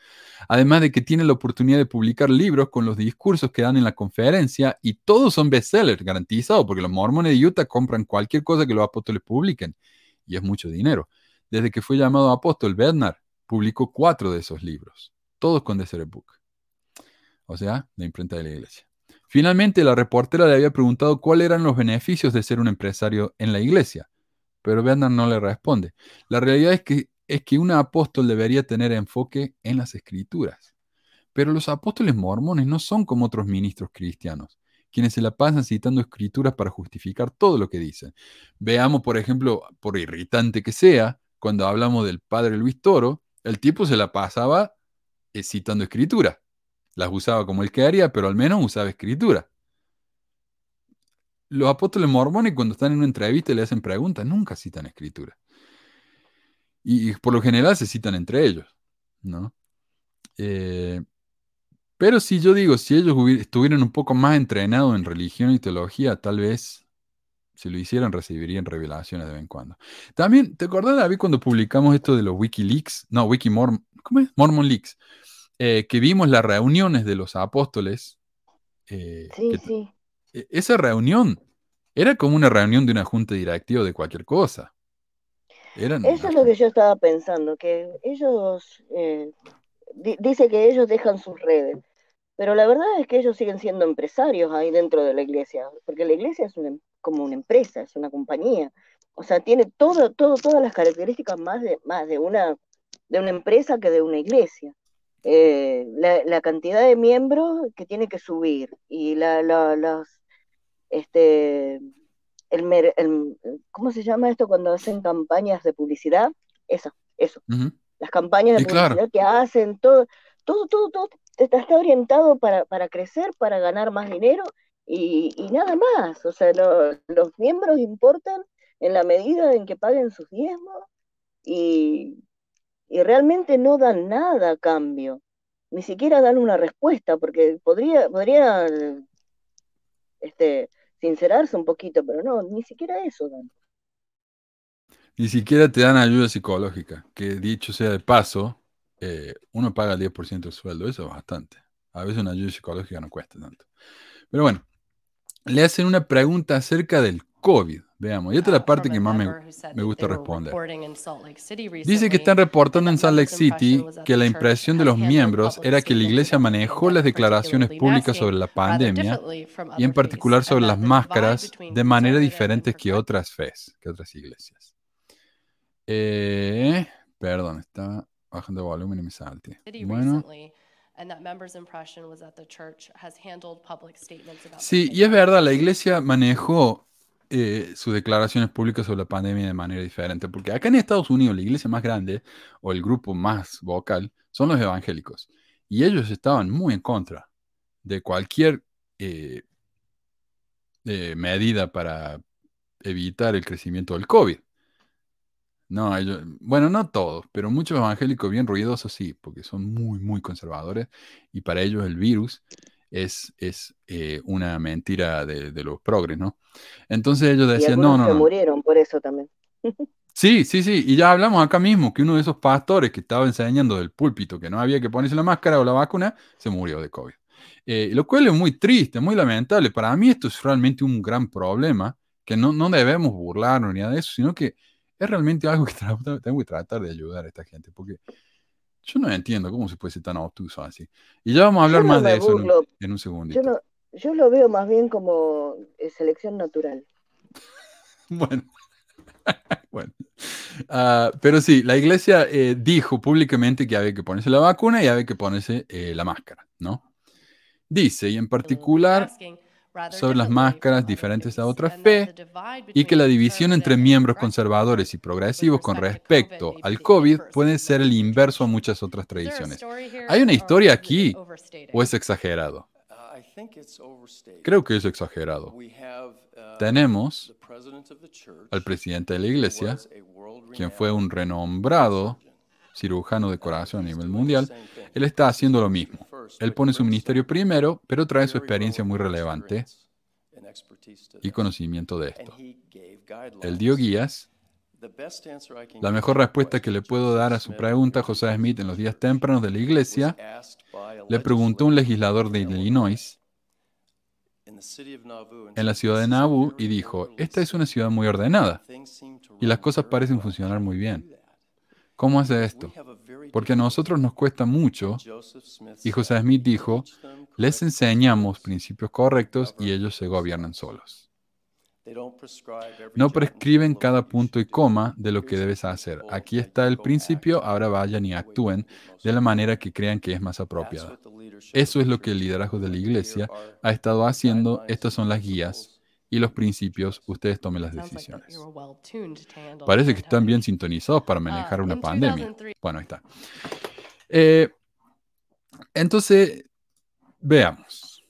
Además de que tiene la oportunidad de publicar libros con los discursos que dan en la conferencia y todos son bestsellers, garantizados, porque los mormones de Utah compran cualquier cosa que los apóstoles publiquen y es mucho dinero. Desde que fue llamado apóstol, Bernard publicó cuatro de esos libros, todos con Deseret Book, o sea, la imprenta de la iglesia. Finalmente, la reportera le había preguntado cuáles eran los beneficios de ser un empresario en la iglesia pero Bernard no le responde. La realidad es que, es que un apóstol debería tener enfoque en las escrituras. Pero los apóstoles mormones no son como otros ministros cristianos, quienes se la pasan citando escrituras para justificar todo lo que dicen. Veamos, por ejemplo, por irritante que sea, cuando hablamos del padre Luis Toro, el tipo se la pasaba eh, citando escrituras. Las usaba como él quería, pero al menos usaba escritura los apóstoles mormones cuando están en una entrevista y le hacen preguntas, nunca citan escritura. Y, por lo general se citan entre ellos, ¿no? Eh, pero si yo digo, si ellos estuvieran un poco más entrenados en religión y teología, tal vez si lo hicieran recibirían revelaciones de vez en cuando. También, ¿te acordás, David, cuando publicamos esto de los Wikileaks? No, Wikimormon, ¿cómo es? Mormon Leaks. Eh, que vimos las reuniones de los apóstoles. Eh, sí, sí. E, esa reunión era como una reunión de una junta directiva de cualquier cosa. Eso es lo que yo estaba pensando, que ellos, eh, dice que ellos dejan sus redes, pero la verdad es que ellos siguen siendo empresarios ahí dentro de la iglesia, porque la iglesia es una, como una empresa, es una compañía, o sea, tiene todo, todo, todas las características más de, más de, una, de una empresa que de una iglesia. Eh, la, cantidad de miembros que tiene que subir y la, las este, el, ¿cómo se llama esto cuando hacen campañas de publicidad? Eso, eso. Las campañas de publicidad que hacen, todo, todo, todo, todo está, orientado para, para, crecer, para ganar más dinero y, nada más. O sea, los miembros importan en la medida en que paguen sus diezmos y, y realmente no dan nada a cambio. Ni siquiera dan una respuesta, porque podría, podría este, sincerarse un poquito, pero no, ni siquiera eso dan. Ni siquiera te dan ayuda psicológica, que dicho sea de paso, eh, uno paga el 10% del sueldo, eso es bastante. A veces una ayuda psicológica no cuesta tanto. Pero bueno, le hacen una pregunta acerca del COVID. Veamos, y esta es la parte que más me, gusta responder. Dice que están reportando en Salt Lake City que la impresión de los miembros era que la iglesia manejó las declaraciones públicas sobre la pandemia y en particular sobre las máscaras de manera diferente que otras fes, que otras iglesias. Eh, perdón, está bajando volumen y me salte. Bueno. Sí, y es verdad, la iglesia manejó eh, sus declaraciones públicas sobre la pandemia de manera diferente, porque acá en Estados Unidos la iglesia más grande o el grupo más vocal son los evangélicos, y ellos estaban muy en contra de cualquier eh, eh, medida para evitar el crecimiento del COVID. No, ellos, bueno, no todos, pero muchos evangélicos bien ruidosos sí, porque son muy, muy conservadores y para ellos el virus es, es eh, una mentira de, los progres, ¿no? Entonces ellos decían, no, no. Se murieron por eso también. Sí, sí, sí, y ya hablamos acá mismo que uno de esos pastores que estaba enseñando del púlpito que no había que ponerse la máscara o la vacuna, se murió de COVID. Eh, lo cual es muy triste, muy lamentable. Para mí esto es realmente un gran problema que no, no debemos burlarnos ni nada de eso, sino que es realmente algo que tengo que tratar de ayudar a esta gente, porque yo no entiendo cómo se puede ser tan obtuso así. Y ya vamos a hablar más de eso en un, segundo. Yo, lo veo más bien como eh, selección natural. bueno. bueno. Ah, pero sí, la iglesia eh, dijo públicamente que había que ponerse la vacuna y había que ponerse eh, la máscara, ¿no? Dice, y en particular... sobre las máscaras diferentes a otra fe y que la división entre miembros conservadores y progresivos con respecto al COVID puede ser el inverso a muchas otras tradiciones. ¿Hay una historia aquí o es exagerado? Creo que es exagerado. Tenemos al presidente de la iglesia, quien fue un renombrado cirujano de corazón a nivel mundial, él está haciendo lo mismo. Él pone su ministerio primero, pero trae su experiencia muy relevante y conocimiento de esto. Él dio guías. La mejor respuesta que le puedo dar a su pregunta, José Smith, en los días tempranos de la iglesia, le preguntó un legislador de Illinois en la ciudad de Nauvoo y dijo, esta es una ciudad muy ordenada y las cosas parecen funcionar muy bien. ¿Cómo hace esto? Porque a nosotros nos cuesta mucho. Y José Smith dijo, les enseñamos principios correctos y ellos se gobiernan solos. No prescriben cada punto y coma de lo que debes hacer. Aquí está el principio, ahora vayan y actúen de la manera que crean que es más apropiada. Eso es lo que el liderazgo de la iglesia ha estado haciendo. Estas son las guías y los principios, ustedes tomen las decisiones. Parece que están bien sintonizados para manejar uh, una pandemia. Bueno, ahí está. Eh, entonces, veamos.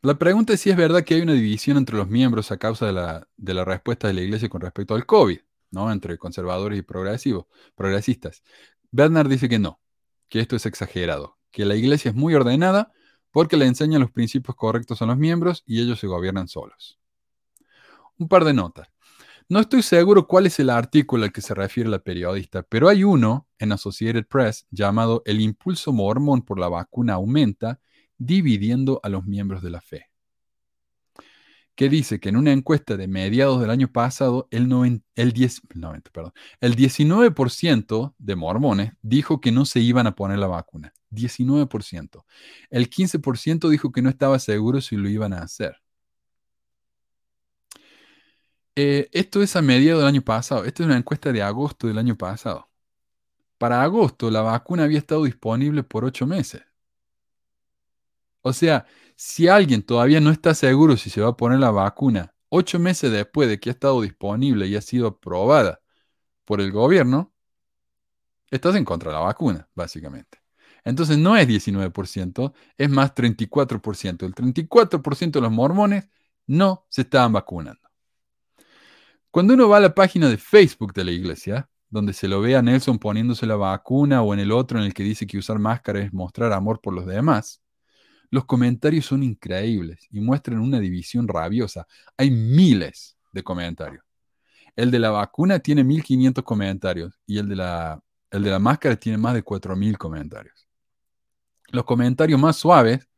La pregunta es si es verdad que hay una división entre los miembros a causa de la, de la respuesta de la iglesia con respecto al COVID, ¿no? Entre conservadores y progresivos, progresistas. Bernard dice que no, que esto es exagerado, que la iglesia es muy ordenada porque le enseña los principios correctos a los miembros y ellos se gobiernan solos un par de notas. No estoy seguro cuál es el artículo al que se refiere la periodista, pero hay uno en Associated Press llamado El impulso mormón por la vacuna aumenta, dividiendo a los miembros de la fe, que dice que en una encuesta de mediados del año pasado, el, el, 10, el 19% de mormones dijo que no se iban a poner la vacuna. 19%. El 15% dijo que no estaba seguro si lo iban a hacer. Eh, esto es a mediados del año pasado. Esta es una encuesta de agosto del año pasado. Para agosto, la vacuna había estado disponible por ocho meses. O sea, si alguien todavía no está seguro si se va a poner la vacuna ocho meses después de que ha estado disponible y ha sido aprobada por el gobierno, estás en contra de la vacuna, básicamente. Entonces no es 19%, es más 34%. El 34% de los mormones no se estaban vacunando. Cuando uno va a la página de Facebook de la iglesia, donde se lo ve a Nelson poniéndose la vacuna o en el otro en el que dice que usar máscara es mostrar amor por los demás, los comentarios son increíbles y muestran una división rabiosa. Hay miles de comentarios. El de la vacuna tiene 1500 comentarios y el de la, el de la máscara tiene más de 4000 comentarios. Los comentarios más suaves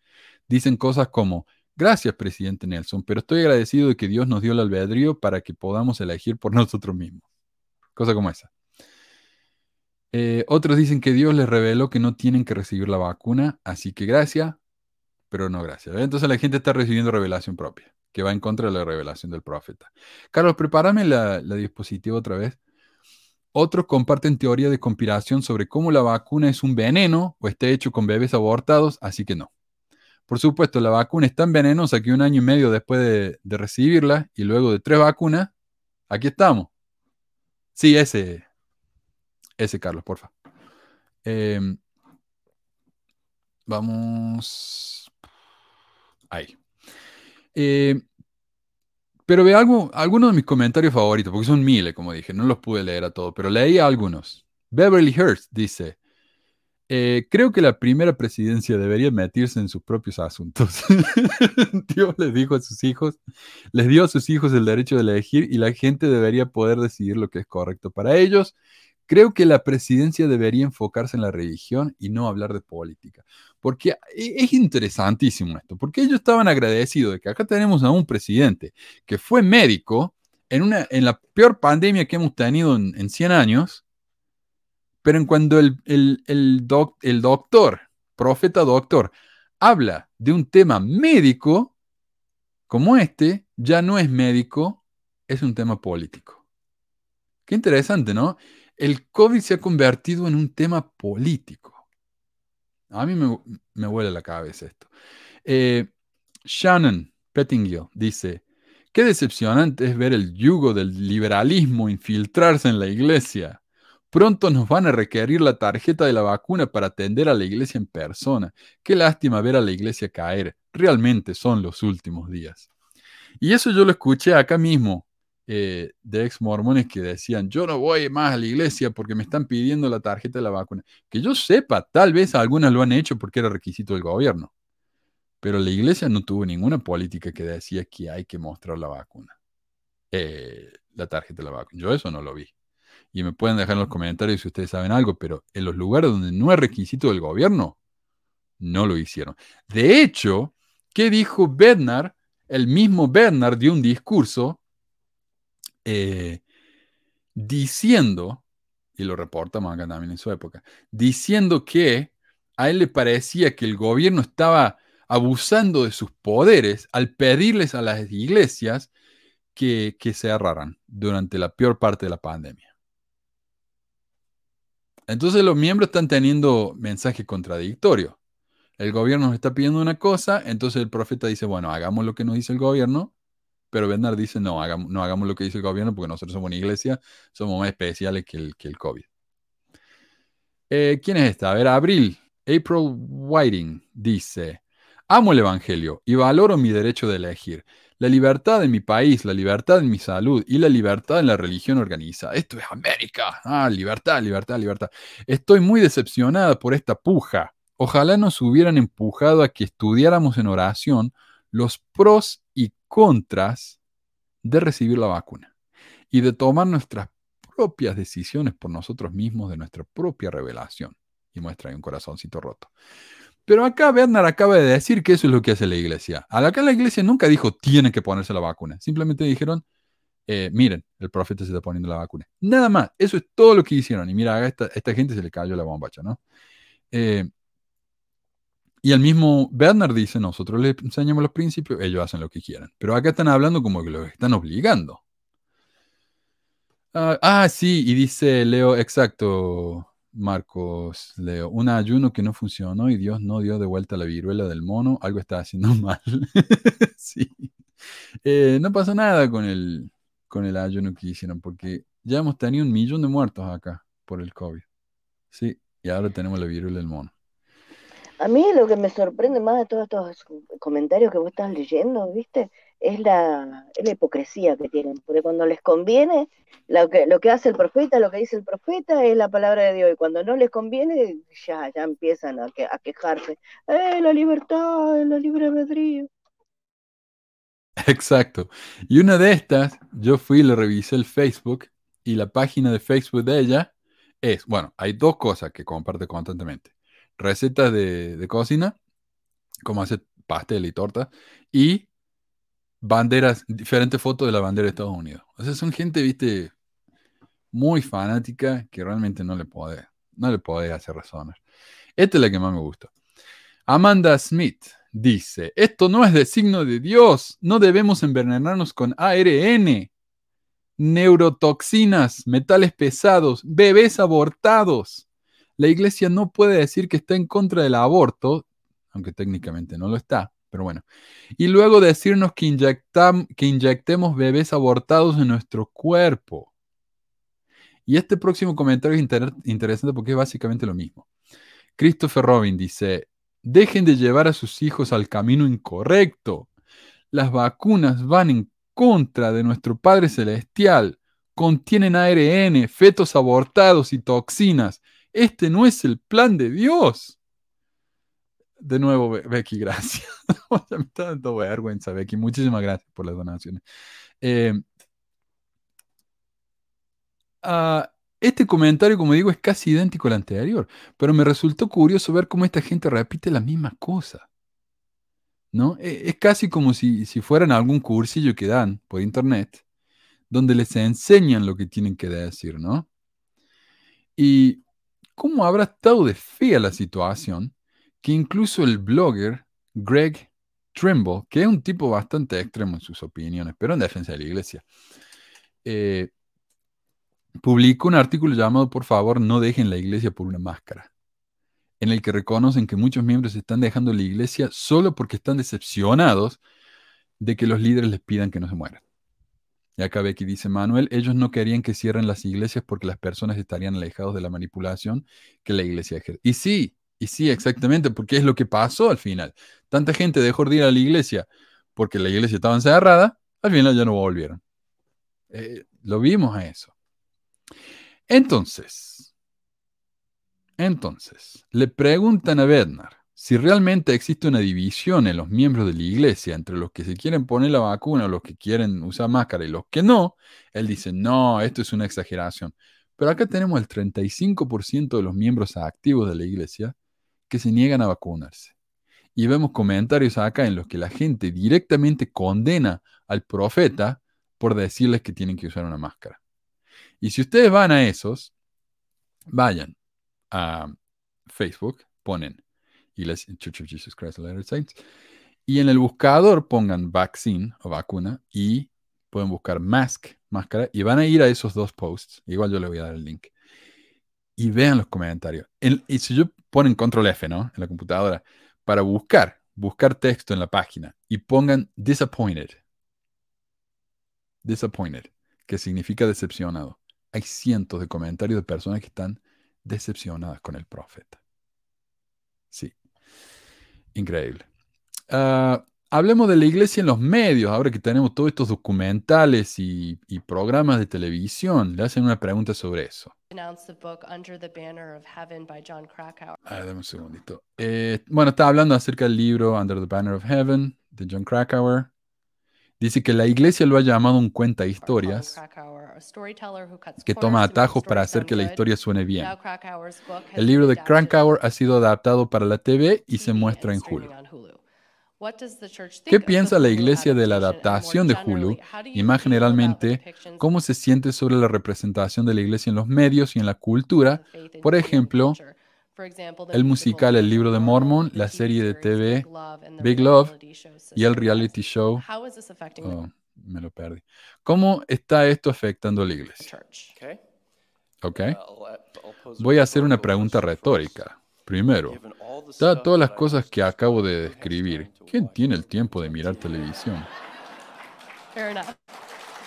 dicen cosas como, Gracias, presidente Nelson, pero estoy agradecido de que Dios nos dio el albedrío para que podamos elegir por nosotros mismos. Cosa como esa. Eh, otros dicen que Dios les reveló que no tienen que recibir la vacuna, así que gracias, pero no gracias. Entonces la gente está recibiendo revelación propia, que va en contra de la revelación del profeta. Carlos, prepárame la, la diapositiva otra vez. Otros comparten teoría de conspiración sobre cómo la vacuna es un veneno o está hecho con bebés abortados, así que no. Por supuesto, la vacuna es tan venenosa que un año y medio después de, recibirla y luego de tres vacunas, aquí estamos. Sí, ese, ese Carlos, porfa. Em, vamos. Ahí. Em, pero ve algo, algunos de mis comentarios favoritos, porque son miles, como dije, no los pude leer a todos, pero leí algunos. Beverly Hurst dice, eh, creo que la primera presidencia debería meterse en sus propios asuntos. Dios les dijo a sus hijos, les dio a sus hijos el derecho de elegir y la gente debería poder decidir lo que es correcto para ellos. Creo que la presidencia debería enfocarse en la religión y no hablar de política. Porque e, es interesantísimo esto, porque ellos estaban agradecidos de que acá tenemos a un presidente que fue médico en, una, en la peor pandemia que hemos tenido en, en 100 años pero en cuando el, el, doctor, profeta doctor, habla de un tema médico como este, ya no es médico, es un tema político. Qué interesante, ¿no? El COVID se ha convertido en un tema político. A mí me, me huele la cabeza esto. Eh, Shannon Pettingill dice, qué decepcionante es ver el yugo del liberalismo infiltrarse en la iglesia. Pronto nos van a requerir la tarjeta de la vacuna para atender a la iglesia en persona. Qué lástima ver a la iglesia caer. Realmente son los últimos días. Y eso yo lo escuché acá mismo eh, de ex mormones que decían, yo no voy más a la iglesia porque me están pidiendo la tarjeta de la vacuna. Que yo sepa, tal vez algunas lo han hecho porque era requisito del gobierno. Pero la iglesia no tuvo ninguna política que decía que hay que mostrar la vacuna. Eh, la tarjeta de la vacuna. Yo eso no lo vi. Y me pueden dejar en los comentarios si ustedes saben algo, pero en los lugares donde no es requisito del gobierno, no lo hicieron. De hecho, ¿qué dijo Bernard? El mismo Bernard dio un discurso eh, diciendo, y lo reportamos acá también en su época, diciendo que a él le parecía que el gobierno estaba abusando de sus poderes al pedirles a las iglesias que, que cerraran durante la peor parte de la pandemia. Entonces los miembros están teniendo mensajes contradictorios. El gobierno nos está pidiendo una cosa, entonces el profeta dice, bueno, hagamos lo que nos dice el gobierno, pero Bernard dice, no hagamos, no hagamos lo que dice el gobierno porque nosotros somos una iglesia, somos más especiales que el, que el COVID. Eh, ¿Quién es esta? A ver, Abril, April Whiting dice, amo el Evangelio y valoro mi derecho de elegir la libertad en mi país, la libertad en mi salud y la libertad en la religión organizada. Esto es América. Ah, libertad, libertad, libertad. Estoy muy decepcionada por esta puja. Ojalá nos hubieran empujado a que estudiáramos en oración los pros y contras de recibir la vacuna y de tomar nuestras propias decisiones por nosotros mismos de nuestra propia revelación. Y muestra ahí un corazoncito roto. Pero acá Bernard acaba de decir que eso es lo que hace la iglesia. Acá la iglesia nunca dijo tienen que ponerse la vacuna. Simplemente dijeron, eh, miren, el profeta se está poniendo la vacuna. Nada más, eso es todo lo que hicieron. Y mira, a esta, esta gente se le cayó la bombacha, ¿no? Eh, y el mismo Bernard dice, nosotros les enseñamos los principios, ellos hacen lo que quieran. Pero acá están hablando como que lo están obligando. ah, ah sí, y dice Leo, exacto, Marcos Leo, un ayuno que no funcionó y Dios no dio de vuelta la viruela del mono, algo está haciendo mal. sí. Eh, no pasó nada con el, con el ayuno que hicieron, porque ya hemos tenido un millón de muertos acá por el COVID. Sí, y ahora tenemos la viruela del mono. A mí lo que me sorprende más de todos estos comentarios que vos estás leyendo, ¿viste? Es la, la, hipocresía que tienen, porque cuando les conviene, lo que, lo que hace el profeta, lo que dice el profeta es la palabra de Dios, y cuando no les conviene, ya, ya empiezan a, a quejarse, ¡eh, la libertad, la libre albedrío! Exacto. Y una de estas, yo fui y le revisé el Facebook, y la página de Facebook de ella es, bueno, hay dos cosas que comparte constantemente. Recetas de, de cocina, como hacer pastel y torta, y banderas, diferentes fotos de la bandera de Estados Unidos. O sea, son gente, viste, muy fanática que realmente no le puede, no le hacer razonar. Esta es la que más me gusta. Amanda Smith dice, esto no es de signo de Dios, no debemos envenenarnos con ARN, neurotoxinas, metales pesados, bebés abortados. La iglesia no puede decir que está en contra del aborto, aunque técnicamente no lo está, pero bueno. Y luego decirnos que, que inyectemos bebés abortados en nuestro cuerpo. Y este próximo comentario es interesante porque es básicamente lo mismo. Christopher Robin dice, dejen de llevar a sus hijos al camino incorrecto. Las vacunas van en contra de nuestro Padre Celestial. Contienen ARN, fetos abortados y toxinas. Este no es el plan de Dios. De nuevo, Becky, gracias. me está dando vergüenza, Becky. Muchísimas gracias por las donaciones. Eh, ah, este comentario, como digo, es casi idéntico al anterior, pero me resultó curioso ver cómo esta gente repite las mismas cosas. ¿No? E, es casi como si, si fueran algún cursillo que dan por internet, donde les enseñan lo que tienen que decir, ¿no? Y cómo habrá estado de fea la situación que incluso el blogger Greg Trimble, que es un tipo bastante extremo en sus opiniones, pero en defensa de la iglesia, eh, publicó un artículo llamado Por favor, no dejen la iglesia por una máscara, en el que reconocen que muchos miembros están dejando la iglesia solo porque están decepcionados de que los líderes les pidan que no se mueran. Y acá Becky dice, Manuel, ellos no querían que cierren las iglesias porque las personas estarían alejados de la manipulación que la iglesia ejerce. Y sí, y sí, exactamente, porque es lo que pasó al final. Tanta gente dejó de ir a la iglesia porque la iglesia estaba encerrada, al final ya no volvieron. Eh, lo vimos a eso. Entonces, entonces, le preguntan a Bednar si realmente existe una división en los miembros de la iglesia entre los que se quieren poner la vacuna, los que quieren usar máscara y los que no. Él dice, no, esto es una exageración. Pero acá tenemos el 35% de los miembros activos de la iglesia que se niegan a vacunarse. Y vemos comentarios acá en los que la gente directamente condena al profeta por decirles que tienen que usar una máscara. Y si ustedes van a esos, vayan a Facebook, ponen Church of Jesus Christ of Latter Saints, y en el buscador pongan vaccine o vacuna y pueden buscar mask, máscara, y van a ir a esos dos posts. Igual yo les voy a dar el link. Y vean los comentarios. y si yo ponen control F, ¿no? En la computadora, para buscar, buscar texto en la página y pongan disappointed disappointed, que significa decepcionado. Hay cientos de comentarios de personas que están decepcionadas con el profeta. Sí, increíble. Ah, hablemos de la iglesia en los medios, ahora que tenemos todos estos documentales y, programas de televisión. Le hacen una pregunta sobre eso. Dame un segundito. Eh, bueno, está hablando acerca del libro Under the Banner of Heaven de John Krakauer. Dice que la iglesia lo ha llamado un cuenta historias que toma atajos para hacer que la historia suene bien. El libro de Krakauer ha sido adaptado para la TV y se muestra en Hulu. ¿Qué piensa la iglesia de la adaptación de Hulu? Y más generalmente, ¿cómo se siente sobre la representación de la iglesia en los medios y en la cultura? Por ejemplo, el musical El libro de Mormon, la serie de TV Big Love y el reality show. Oh, me lo perdí. ¿Cómo está esto afectando a la iglesia? Ok. Voy a hacer una pregunta retórica. Primero, dadas todas las cosas que acabo de describir, ¿quién tiene el tiempo de mirar televisión?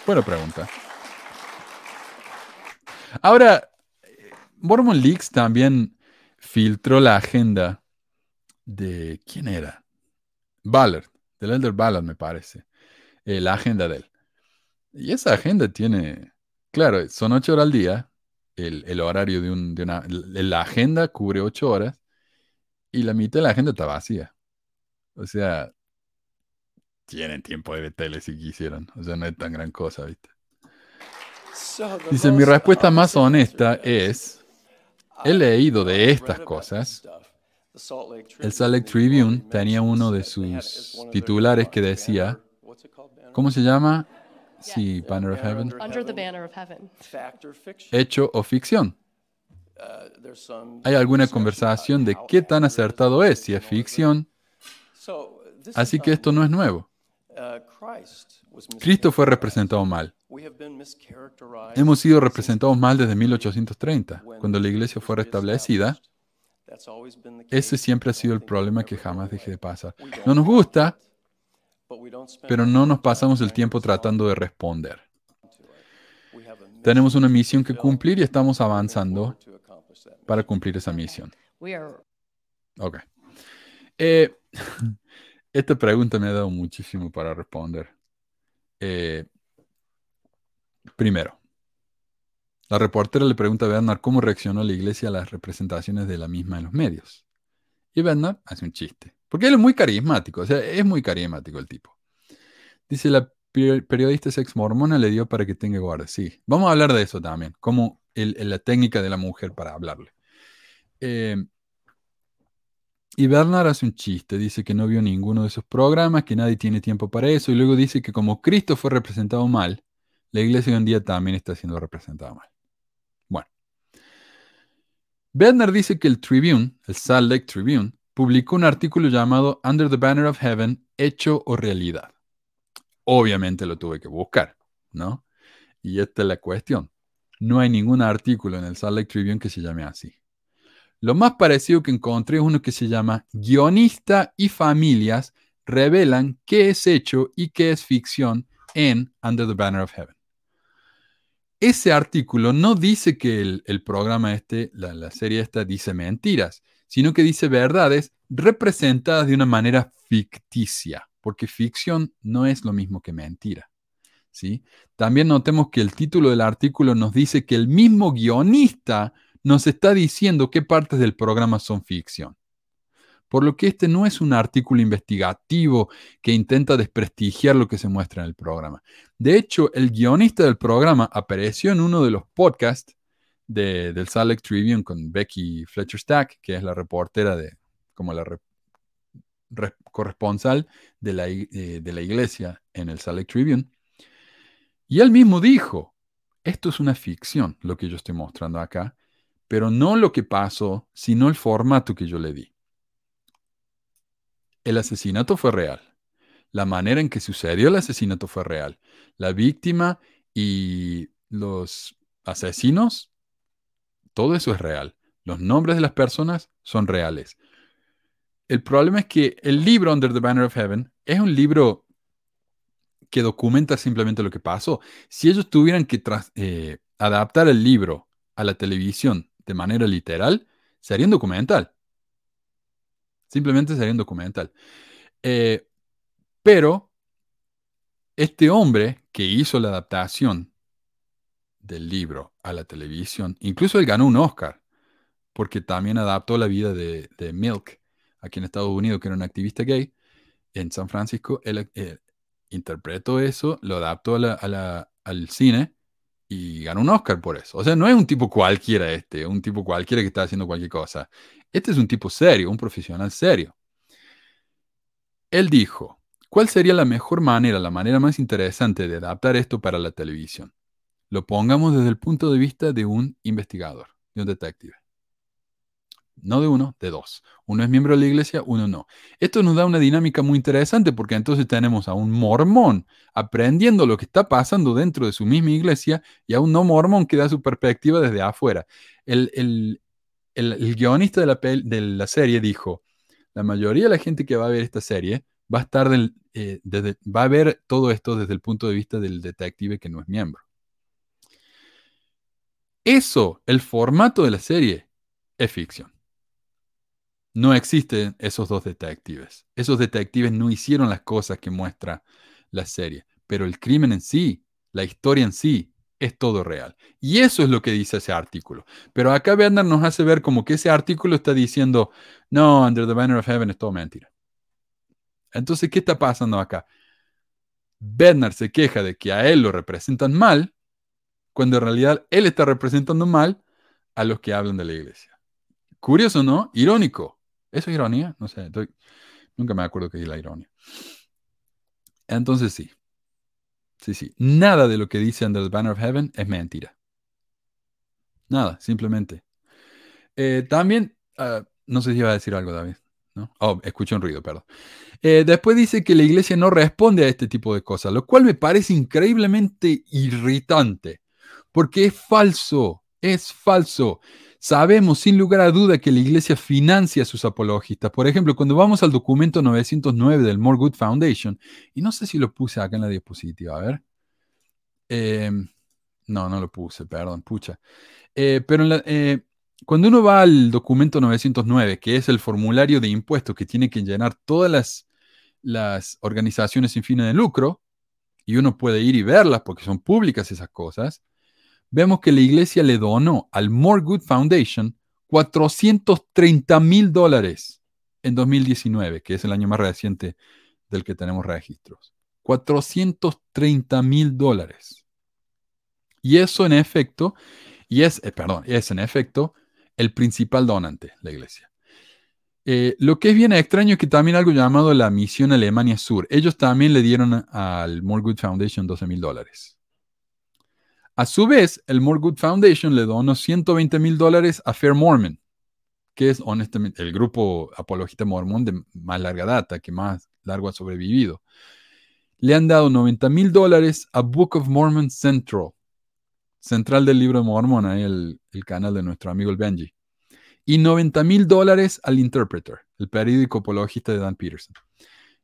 Buena pregunta. Ahora, Mormon Leaks también filtró la agenda de. ¿Quién era? Ballard, del Elder Ballard, me parece. Eh, la agenda de él. Y esa agenda tiene. Claro, son ocho horas al día. El, horario de, un, de una. La agenda cubre ocho horas. Y la mitad de la agenda está vacía. O sea, tienen tiempo de tele si quisieran. O sea, no es tan gran cosa, ¿viste? Dice, mi respuesta más honesta es, he leído de estas cosas. El Salt Lake Tribune tenía uno de sus titulares que decía, ¿cómo se llama? Sí, Banner of Heaven. Hecho o ficción. Hay alguna conversación de qué tan acertado es, si es ficción. Así que esto no es nuevo. Cristo fue representado mal. Hemos sido representados mal desde 1830, cuando la iglesia fue restablecida. Ese siempre ha sido el problema que jamás deje de pasar. No nos gusta, pero no nos pasamos el tiempo tratando de responder. Tenemos una misión que cumplir y estamos avanzando para cumplir esa misión. Ok. Eh, esta pregunta me ha dado muchísimo para responder. Eh, primero, la reportera le pregunta a Bernard cómo reaccionó la iglesia a las representaciones de la misma en los medios. Y Bernard hace un chiste, porque él es muy carismático, o sea, es muy carismático el tipo. Dice, la periodista sex mormona le dio para que tenga guardia. Sí, vamos a hablar de eso también, como la técnica de la mujer para hablarle. Eh, y Bernard hace un chiste, dice que no vio ninguno de esos programas, que nadie tiene tiempo para eso, y luego dice que como Cristo fue representado mal, la iglesia hoy en día también está siendo representada mal. Bueno. Bernard dice que el Tribune, el Salt Lake Tribune, publicó un artículo llamado Under the Banner of Heaven, hecho o realidad. Obviamente lo tuve que buscar, ¿no? Y esta es la cuestión. No hay ningún artículo en el Salt Lake Tribune que se llame así. Lo más parecido que encontré es uno que se llama Guionista y Familias revelan qué es hecho y qué es ficción en Under the Banner of Heaven. Ese artículo no dice que el, programa este, la, la serie esta, dice mentiras, sino que dice verdades representadas de una manera ficticia, porque ficción no es lo mismo que mentira. ¿sí? También notemos que el título del artículo nos dice que el mismo guionista nos está diciendo qué partes del programa son ficción. Por lo que este no es un artículo investigativo que intenta desprestigiar lo que se muestra en el programa. De hecho, el guionista del programa apareció en uno de los podcasts del Salt Lake Tribune con Becky Fletcher Stack, que es la reportera de, como la corresponsal de la, eh, de la iglesia en el Salt Lake Tribune. Y él mismo dijo, esto es una ficción, lo que yo estoy mostrando acá, pero no lo que pasó, sino el formato que yo le di. El asesinato fue real. La manera en que sucedió el asesinato fue real. La víctima y los asesinos, todo eso es real. Los nombres de las personas son reales. El problema es que el libro Under the Banner of Heaven es un libro que documenta simplemente lo que pasó. Si ellos tuvieran que eh, adaptar el libro a la televisión de manera literal, sería un documental. Simplemente sería un documental. Eh, pero este hombre que hizo la adaptación del libro a la televisión, incluso él ganó un Oscar, porque también adaptó la vida de, Milk aquí en Estados Unidos, que era un activista gay, en San Francisco. Él, eh, interpretó eso, lo adaptó al cine y ganó un Oscar por eso. O sea, no es un tipo cualquiera este, un tipo cualquiera que está haciendo cualquier cosa. Este es un tipo serio, un profesional serio. Él dijo, ¿cuál sería la mejor manera, la manera más interesante de adaptar esto para la televisión? Lo pongamos desde el punto de vista de un investigador, de un detective. No de uno, de dos. Uno es miembro de la iglesia, uno no. Esto nos da una dinámica muy interesante porque entonces tenemos a un mormón aprendiendo lo que está pasando dentro de su misma iglesia y a un no mormón que da su perspectiva desde afuera. El, guionista de la, de la, serie dijo, la mayoría de la gente que va a ver esta serie va a estar eh, va a ver todo esto desde el punto de vista del detective que no es miembro. Eso, el formato de la serie, es ficción. No existen esos dos detectives. Esos detectives no hicieron las cosas que muestra la serie, pero el crimen en sí, la historia en sí, es todo real. Y eso es lo que dice ese artículo. Pero acá Bernard nos hace ver como que ese artículo está diciendo, no, Under the Banner of Heaven es todo mentira. Entonces, ¿qué está pasando acá? Bernard se queja de que a él lo representan mal, cuando en realidad él está representando mal a los que hablan de la iglesia. Curioso, ¿no? Irónico. ¿Eso es ironía? No sé, nunca me acuerdo qué es la ironía. Entonces sí. Sí, sí. Nada de lo que dice Under the Banner of Heaven es mentira. Nada, simplemente. Eh, también, ah, no sé si iba a decir algo, David. ¿no? Oh, escuché un ruido, perdón. Eh, después dice que la iglesia no responde a este tipo de cosas, lo cual me parece increíblemente irritante, porque es falso, es falso. Sabemos sin lugar a duda que la iglesia financia a sus apologistas. Por ejemplo, cuando vamos al documento 909 del More Good Foundation, y no sé si lo puse acá en la diapositiva, a ver. Em, no, no lo puse, perdón, pucha. Eh, pero eh, cuando uno va al documento 909, que es el formulario de impuestos que tiene que llenar todas las, las organizaciones sin fines de lucro, y uno puede ir y verlas porque son públicas esas cosas, vemos que la iglesia le donó al More Good Foundation 430 mil dólares en 2019, que es el año más reciente del que tenemos registros. 430 mil dólares. Y eso en efecto, y es, eh, perdón, es en efecto el principal donante, la iglesia. Eh, lo que es bien extraño es que también algo llamado la Misión Alemania Sur, ellos también le dieron al More Good Foundation 12 mil dólares. A su vez, el More Foundation le donó 120 mil dólares a Fair Mormon, que es honestamente el grupo apologista mormón de más larga data, que más largo ha sobrevivido. Le han dado 90 mil dólares a Book of Mormon Central, central del libro de Mormon, ahí el, el canal de nuestro amigo el Benji. Y 90 mil dólares al Interpreter, el periódico apologista de Dan Peterson.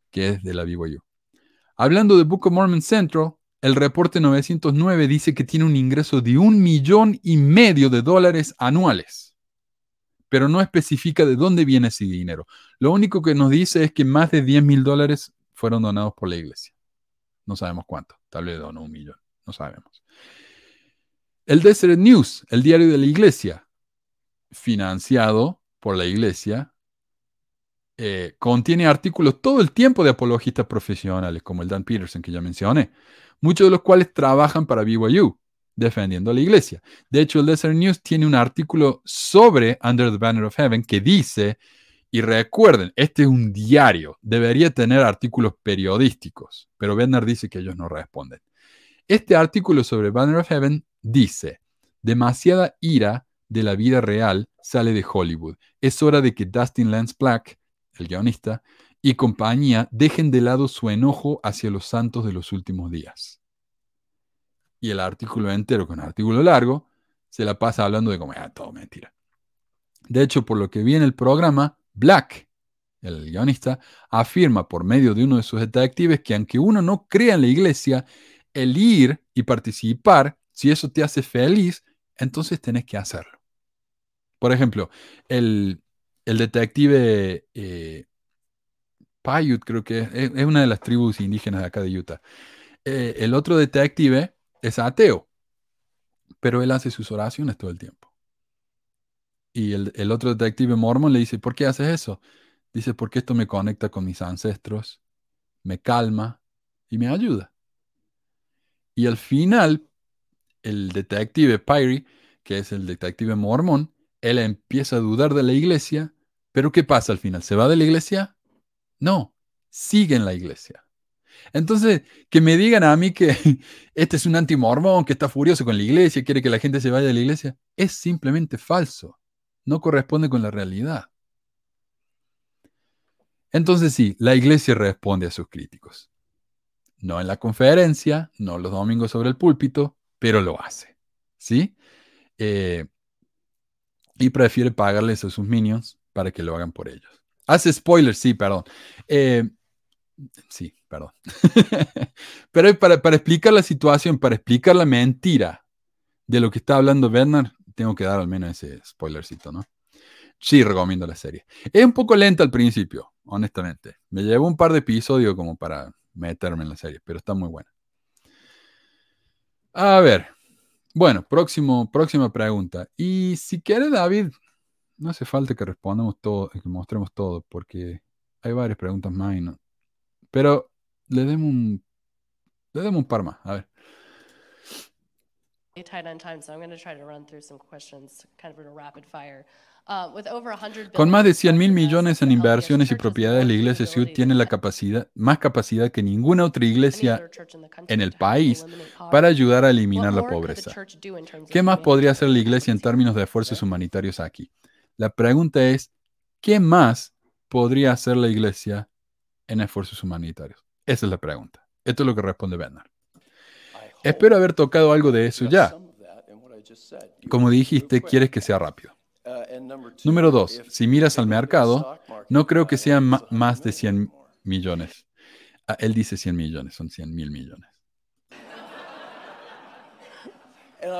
que es de la BYU. Hablando de Book of Mormon Central, el reporte 909 dice que tiene un ingreso de un millón y medio de dólares anuales, pero no especifica de dónde viene ese dinero. Lo único que nos dice es que más de 10 mil dólares fueron donados por la iglesia. No sabemos cuánto, tal vez donó un millón, no sabemos. El Desert News, el diario de la iglesia, financiado por la iglesia, eh, contiene artículos todo el tiempo de apologistas profesionales, como el Dan Peterson que ya mencioné, muchos de los cuales trabajan para BYU, defendiendo a la iglesia. De hecho, el Desert News tiene un artículo sobre Under the Banner of Heaven que dice, y recuerden, este es un diario, debería tener artículos periodísticos, pero Bernard dice que ellos no responden. Este artículo sobre Banner of Heaven dice, demasiada ira de la vida real sale de Hollywood. Es hora de que Dustin Lance Black el guionista, y compañía dejen de lado su enojo hacia los santos de los últimos días. Y el artículo entero, con artículo largo, se la pasa hablando de como, ah, todo mentira. De hecho, por lo que vi en el programa, Black, el guionista, afirma por medio de uno de sus detectives que aunque uno no crea en la iglesia, el ir y participar, si eso te hace feliz, entonces tenés que hacerlo. Por ejemplo, el, el detective eh, Paiute, creo que es, una de las tribus indígenas de acá de Utah. Eh, el otro detective es ateo, pero él hace sus oraciones todo el tiempo. Y el, otro detective mormón le dice, ¿por qué haces eso? Dice, porque esto me conecta con mis ancestros, me calma y me ayuda. Y al final, el detective Pyrie, que es el detective mormón, él empieza a dudar de la iglesia pero ¿qué pasa al final? ¿Se va de la iglesia? No, sigue en la iglesia. Entonces, que me digan a mí que este es un antimormón, que está furioso con la iglesia, quiere que la gente se vaya de la iglesia, es simplemente falso. No corresponde con la realidad. Entonces sí, la iglesia responde a sus críticos. No en la conferencia, no los domingos sobre el púlpito, pero lo hace. ¿Sí? Eh, y prefiere pagarles a sus minions para que lo hagan por ellos. Hace spoilers, sí, perdón. Eh, sí, perdón. Pero para, explicar la situación, para explicar la mentira de lo que está hablando Bernard, tengo que dar al menos ese spoilercito, ¿no? Sí, recomiendo la serie. Es un poco lenta al principio, honestamente. Me llevó un par de episodios como para meterme en la serie, pero está muy buena. A ver. Bueno, próximo, próxima pregunta. Y si quiere, David, no hace falta que respondamos todo, que mostremos todo, porque hay varias preguntas más y no. Pero le demos un, le demos un par más, a ver. Con más de 100 mil millones en inversiones y propiedades, la iglesia Sud tiene la capacidad, más capacidad que ninguna otra iglesia en el país para ayudar a eliminar la pobreza. ¿Qué más podría hacer la iglesia en términos de esfuerzos humanitarios aquí? La pregunta es, ¿qué más podría hacer la iglesia en esfuerzos humanitarios? Esa es la pregunta. Esto es lo que responde Bernard. Espero haber tocado algo de eso ya. Como dijiste, quieres que sea rápido. Número dos, si miras al mercado, no creo que sean más de 100 millones. Ah, él dice 100 millones, son 100 mil millones.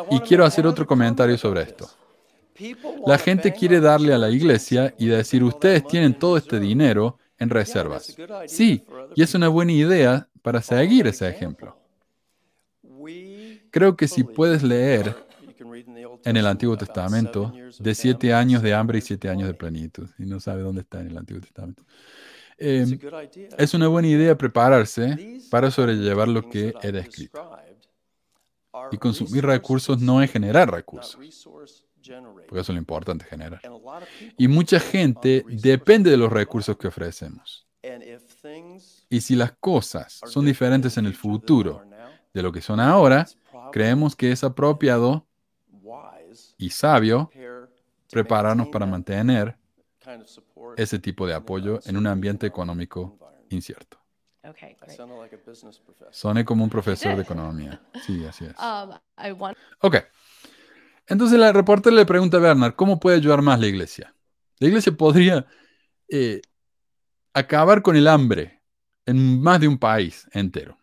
Y quiero hacer otro comentario sobre esto. La gente quiere darle a la iglesia y decir, ustedes tienen todo este dinero en reservas. Sí, y es una buena idea para seguir ese ejemplo. Creo que si puedes leer en el Antiguo Testamento de siete años de hambre y siete años de plenitud, y no sabe dónde está en el Antiguo Testamento. Em, es una buena idea prepararse para sobrellevar lo que he descrito. Y consumir recursos no es generar recursos porque eso es lo importante generar. Y mucha gente depende de los recursos que ofrecemos. Y si las cosas son diferentes en el futuro de lo que son ahora, creemos que es apropiado y sabio prepararnos para mantener ese tipo de apoyo en un ambiente económico incierto. Soné como un profesor de economía. Sí, así es. Um, ok. Entonces la reportera le pregunta a Bernard, ¿cómo puede ayudar más la iglesia? La iglesia podría eh, acabar con el hambre en más de un país entero.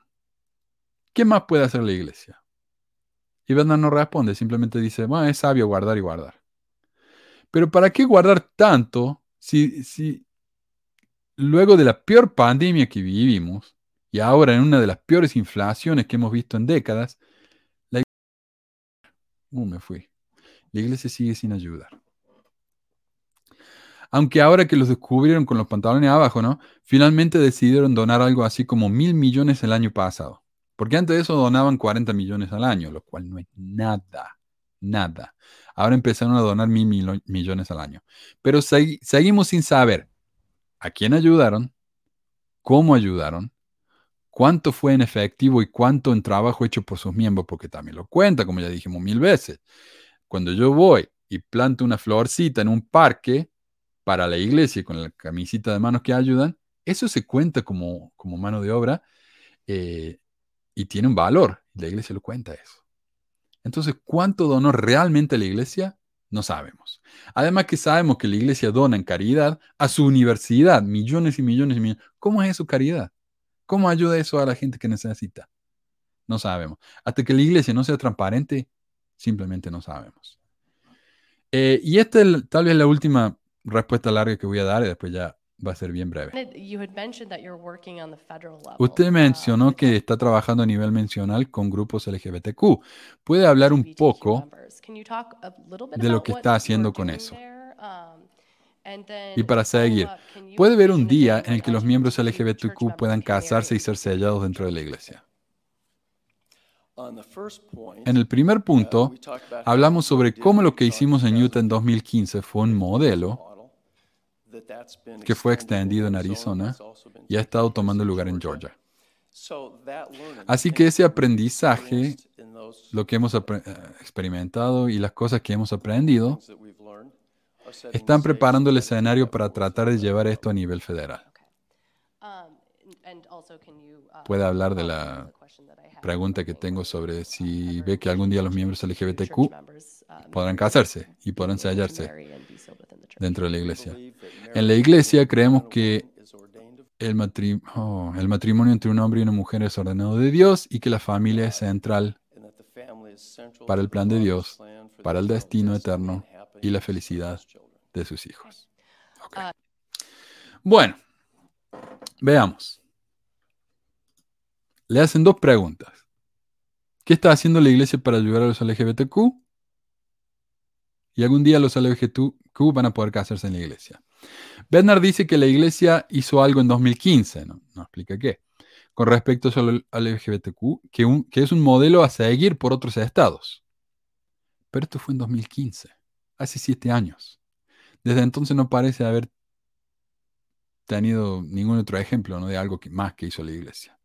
¿Qué más puede hacer la iglesia? Y Bernard no responde, simplemente dice, bueno, es sabio guardar y guardar. Pero ¿para qué guardar tanto si, si luego de la peor pandemia que vivimos y ahora en una de las peores inflaciones que hemos visto en décadas, la iglesia... Uh, me fui. La iglesia sigue sin ayudar. Aunque ahora que los descubrieron con los pantalones abajo, ¿no? Finalmente decidieron donar algo así como mil millones el año pasado. Porque antes de eso donaban 40 millones al año, lo cual no es nada, nada. Ahora empezaron a donar mil millones al año. Pero seguimos sin saber a quién ayudaron, cómo ayudaron, cuánto fue en efectivo y cuánto en trabajo hecho por sus miembros, porque también lo cuenta, como ya dijimos mil veces. Cuando yo voy y planto una florcita en un parque para la iglesia con la camisita de manos que ayudan, eso se cuenta como, como mano de obra eh, y tiene un valor. La iglesia lo cuenta eso. Entonces, ¿cuánto donó realmente la iglesia? No sabemos. Además que sabemos que la iglesia dona en caridad a su universidad millones y millones y millones. ¿Cómo es eso caridad? ¿Cómo ayuda eso a la gente que necesita? No sabemos. Hasta que la iglesia no sea transparente, simplemente no sabemos. Eh, y esta es tal vez la última respuesta larga que voy a dar y después ya va a ser bien breve. Usted mencionó que está trabajando a nivel mencional con grupos LGBTQ. ¿Puede hablar un poco de lo que está haciendo con eso? Um, y para seguir, ¿puede ver un día en el que los miembros LGBTQ puedan casarse y ser sellados dentro de la iglesia? En el primer punto, hablamos sobre cómo lo que hicimos en Utah en 2015 fue un modelo que fue extendido en Arizona y ha estado tomando lugar en Georgia. Así que ese aprendizaje, lo que hemos eh, experimentado y las cosas que hemos aprendido, están preparando el escenario para tratar de llevar esto a nivel federal. Puede hablar de la pregunta que tengo sobre si ve que algún día los miembros LGBTQ podrán casarse y podrán sellarse dentro de la iglesia. En la iglesia creemos que el, oh, el matrimonio entre un hombre y una mujer es ordenado de Dios y que la familia es central para el plan de Dios, para el destino eterno y la felicidad de sus hijos. Bueno, veamos. Le hacen dos preguntas. ¿Qué está haciendo la iglesia para ayudar a los LGBTQ? Y algún día los LGBTQ van a poder casarse en la iglesia. Bernard dice que la iglesia hizo algo en 2015, no, explica qué, con respecto al LGBTQ, que, que es un modelo a seguir por otros estados. Pero esto fue en 2015, hace siete años. Desde entonces no parece haber tenido ningún otro ejemplo ¿no? de algo más que hizo la iglesia.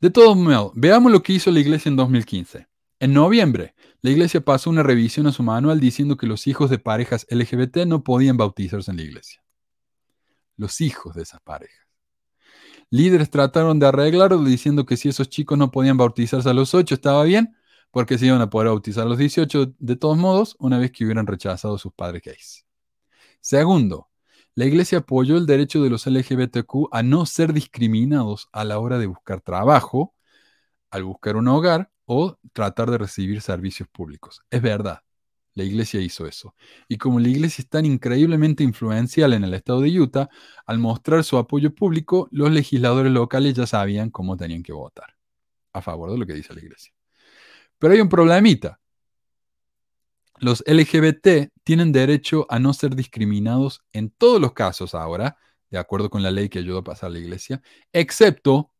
De todos modos, veamos lo que hizo la iglesia en 2015. En noviembre, la iglesia pasó una revisión a su manual diciendo que los hijos de parejas LGBT no podían bautizarse en la iglesia. Los hijos de esas parejas. Líderes trataron de arreglarlo diciendo que si esos chicos no podían bautizarse a los 8 estaba bien, porque se iban a poder bautizar a los 18 de todos modos una vez que hubieran rechazado a sus padres gays. Segundo, la iglesia apoyó el derecho de los LGBTQ a no ser discriminados a la hora de buscar trabajo, al buscar un hogar o tratar de recibir servicios públicos. Es verdad, la iglesia hizo eso. Y como la iglesia es tan increíblemente influencial en el estado de Utah, al mostrar su apoyo público, los legisladores locales ya sabían cómo tenían que votar a favor de lo que dice la iglesia. Pero hay un problemita. Los LGBT tienen derecho a no ser discriminados en todos los casos ahora, de acuerdo con la ley que ayudó a pasar la iglesia, excepto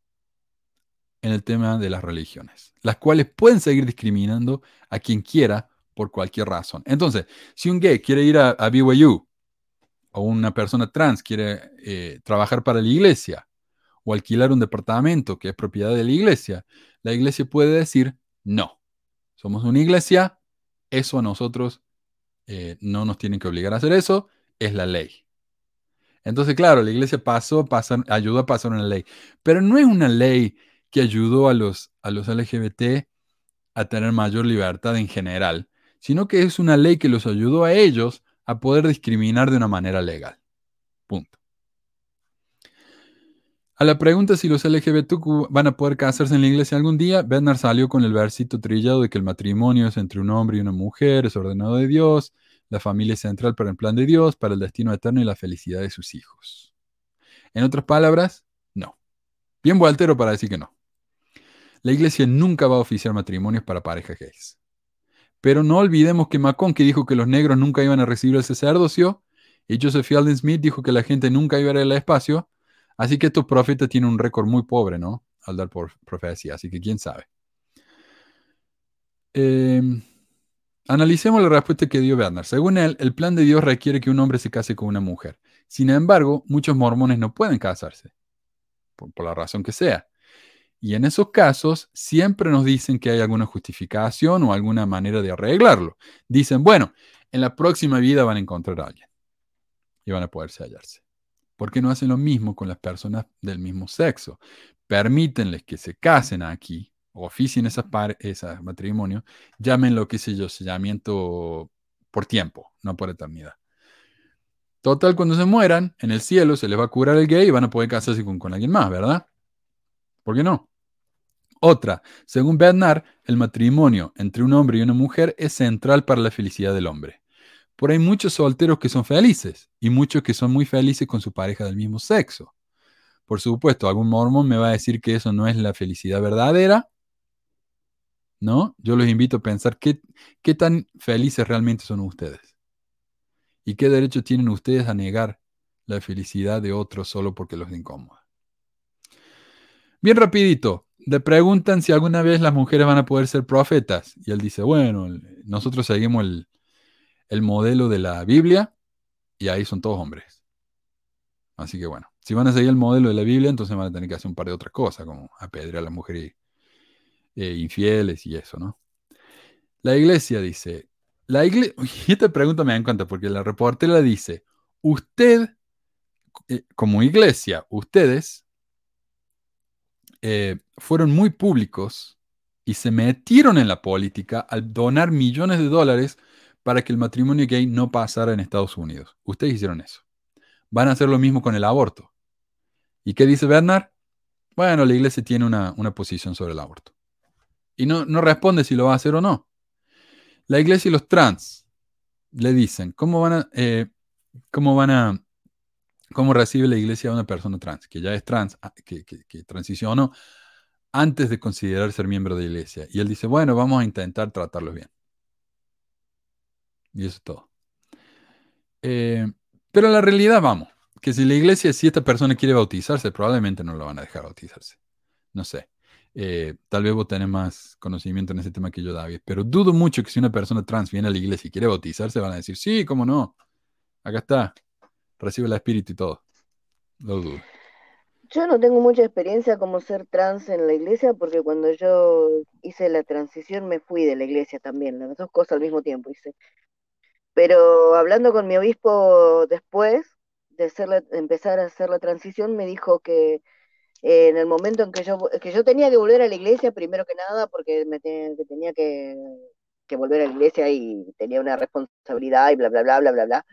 en el tema de las religiones, las cuales pueden seguir discriminando a quien quiera por cualquier razón. Entonces, si un gay quiere ir a, BYU o una persona trans quiere eh, trabajar para la iglesia o alquilar un departamento que es propiedad de la iglesia, la iglesia puede decir, no, somos una iglesia, eso a nosotros eh, no nos tienen que obligar a hacer eso, es la ley. Entonces, claro, la iglesia pasó, ayudó a pasar una ley, pero no es una ley que ayudó a los, a los LGBT a tener mayor libertad en general, sino que es una ley que los ayudó a ellos a poder discriminar de una manera legal. Punto. A la pregunta si los LGBTQ van a poder casarse en la iglesia algún día, Bernard salió con el versito trillado de que el matrimonio es entre un hombre y una mujer, es ordenado de Dios, la familia es central para el plan de Dios, para el destino eterno y la felicidad de sus hijos. En otras palabras, no. Bien voltero para decir que no. La iglesia nunca va a oficiar matrimonios para parejas gays. Pero no olvidemos que que dijo que los negros nunca iban a recibir el sacerdocio, y Joseph Fielding Smith dijo que la gente nunca iba a ir al espacio, Así que estos profetas tienen un récord muy pobre, ¿no? Al dar por profecía, así que quién sabe. Em, analicemos la respuesta que dio Bernard. Según él, el plan de Dios requiere que un hombre se case con una mujer. Sin embargo, muchos mormones no pueden casarse, por, por la razón que sea. Y en esos casos siempre nos dicen que hay alguna justificación o alguna manera de arreglarlo. Dicen, bueno, en la próxima vida van a encontrar a alguien y van a poderse hallarse. ¿Por qué no hacen lo mismo con las personas del mismo sexo? Permítenles que se casen aquí, oficien esas, esas matrimonios, llámenlo, qué sé yo, sellamiento por tiempo, no por eternidad. Total, cuando se mueran, en el cielo se les va a curar el gay y van a poder casarse con, con alguien más, ¿verdad? ¿Por qué no? Otra, según Bernard, el matrimonio entre un hombre y una mujer es central para la felicidad del hombre. Por hay muchos solteros que son felices y muchos que son muy felices con su pareja del mismo sexo. Por supuesto, algún mormón me va a decir que eso no es la felicidad verdadera. ¿No? Yo los invito a pensar qué, qué tan felices realmente son ustedes. ¿Y qué derecho tienen ustedes a negar la felicidad de otros solo porque los incomoda? Bien rapidito, le preguntan si alguna vez las mujeres van a poder ser profetas. Y él dice, bueno, nosotros seguimos el, el modelo de la Biblia y ahí son todos hombres. Así que bueno, si van a seguir el modelo de la Biblia, entonces van a tener que hacer un par de otras cosas, como apedrear a las mujeres eh, infieles y eso, ¿no? La iglesia dice, la iglesia, esta pregunta me encanta porque la reportera dice, usted, eh, como iglesia, ustedes eh, fueron muy públicos y se metieron en la política al donar millones de dólares para que el matrimonio gay no pasara en Estados Unidos. Ustedes hicieron eso. Van a hacer lo mismo con el aborto. ¿Y qué dice Bernard? Bueno, la iglesia tiene una, posición sobre el aborto. Y no, no responde si lo va a hacer o no. La iglesia y los trans le dicen, ¿cómo van a, eh, cómo van a, cómo recibe la iglesia a una persona trans, que ya es trans, ah, que, que, que transicionó antes de considerar ser miembro de la iglesia? Y él dice, bueno, vamos a intentar tratarlos bien. Y eso es todo. Eh, pero la realidad, vamos, que si la iglesia, si esta persona quiere bautizarse, probablemente no lo van a dejar bautizarse. No sé. Eh, tal vez vos tenés más conocimiento en ese tema que yo, David, pero dudo mucho que si una persona trans viene a la iglesia y quiere bautizarse, van a decir, sí, cómo no, acá está, recibe el espíritu y todo. Lo dudo. Yo no tengo mucha experiencia como ser trans en la iglesia porque cuando yo hice la transición me fui de la iglesia también, las dos cosas al mismo tiempo hice. Pero hablando con mi obispo después de, hacer empezar a hacer la transición, me dijo que eh, en el momento en que yo, que yo tenía que volver a la iglesia, primero que nada, porque me tenía que, volver a la iglesia y tenía una responsabilidad y bla, bla, bla, bla, bla, bla.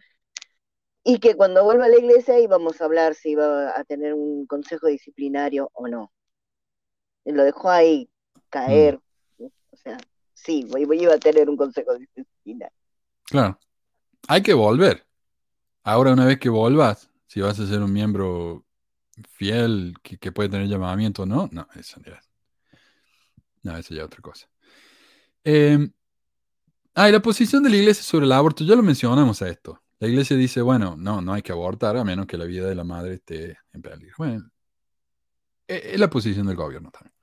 Y que cuando vuelva a la iglesia íbamos a hablar si iba a tener un consejo disciplinario o no. Y lo dejó ahí caer. Mm. O sea, sí, iba a tener un consejo disciplinario. Claro. Hay que volver. Ahora, una vez que volvas, si vas a ser un miembro fiel que, puede tener llamamiento, ¿no? No, eso ya, no, eso ya es otra cosa. Eh, ah, y la posición de la iglesia sobre el aborto, ya lo mencionamos a esto. La iglesia dice, bueno, no, no hay que abortar a menos que la vida de la madre esté en peligro. Bueno, e, es la posición del gobierno también.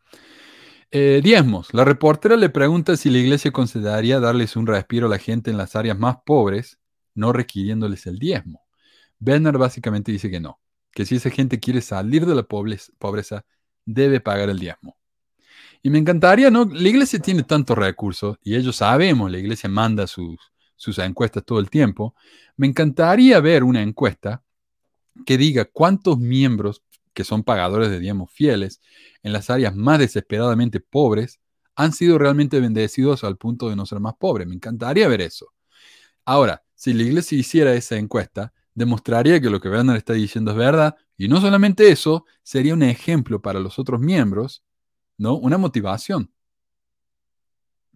Eh, diezmos. La reportera le pregunta si la iglesia consideraría darles un respiro a la gente en las áreas más pobres no requiriéndoles el diezmo. Bernard básicamente dice que no, que si esa gente quiere salir de la pobreza, debe pagar el diezmo. Y me encantaría, ¿no? La iglesia tiene tantos recursos y ellos sabemos, la iglesia manda sus, sus encuestas todo el tiempo. Me encantaría ver una encuesta que diga cuántos miembros que son pagadores de diezmo fieles en las áreas más desesperadamente pobres han sido realmente bendecidos al punto de no ser más pobres. Me encantaría ver eso. Ahora, si la iglesia hiciera esa encuesta, demostraría que lo que Werner está diciendo es verdad. Y no solamente eso, sería un ejemplo para los otros miembros, ¿no? Una motivación.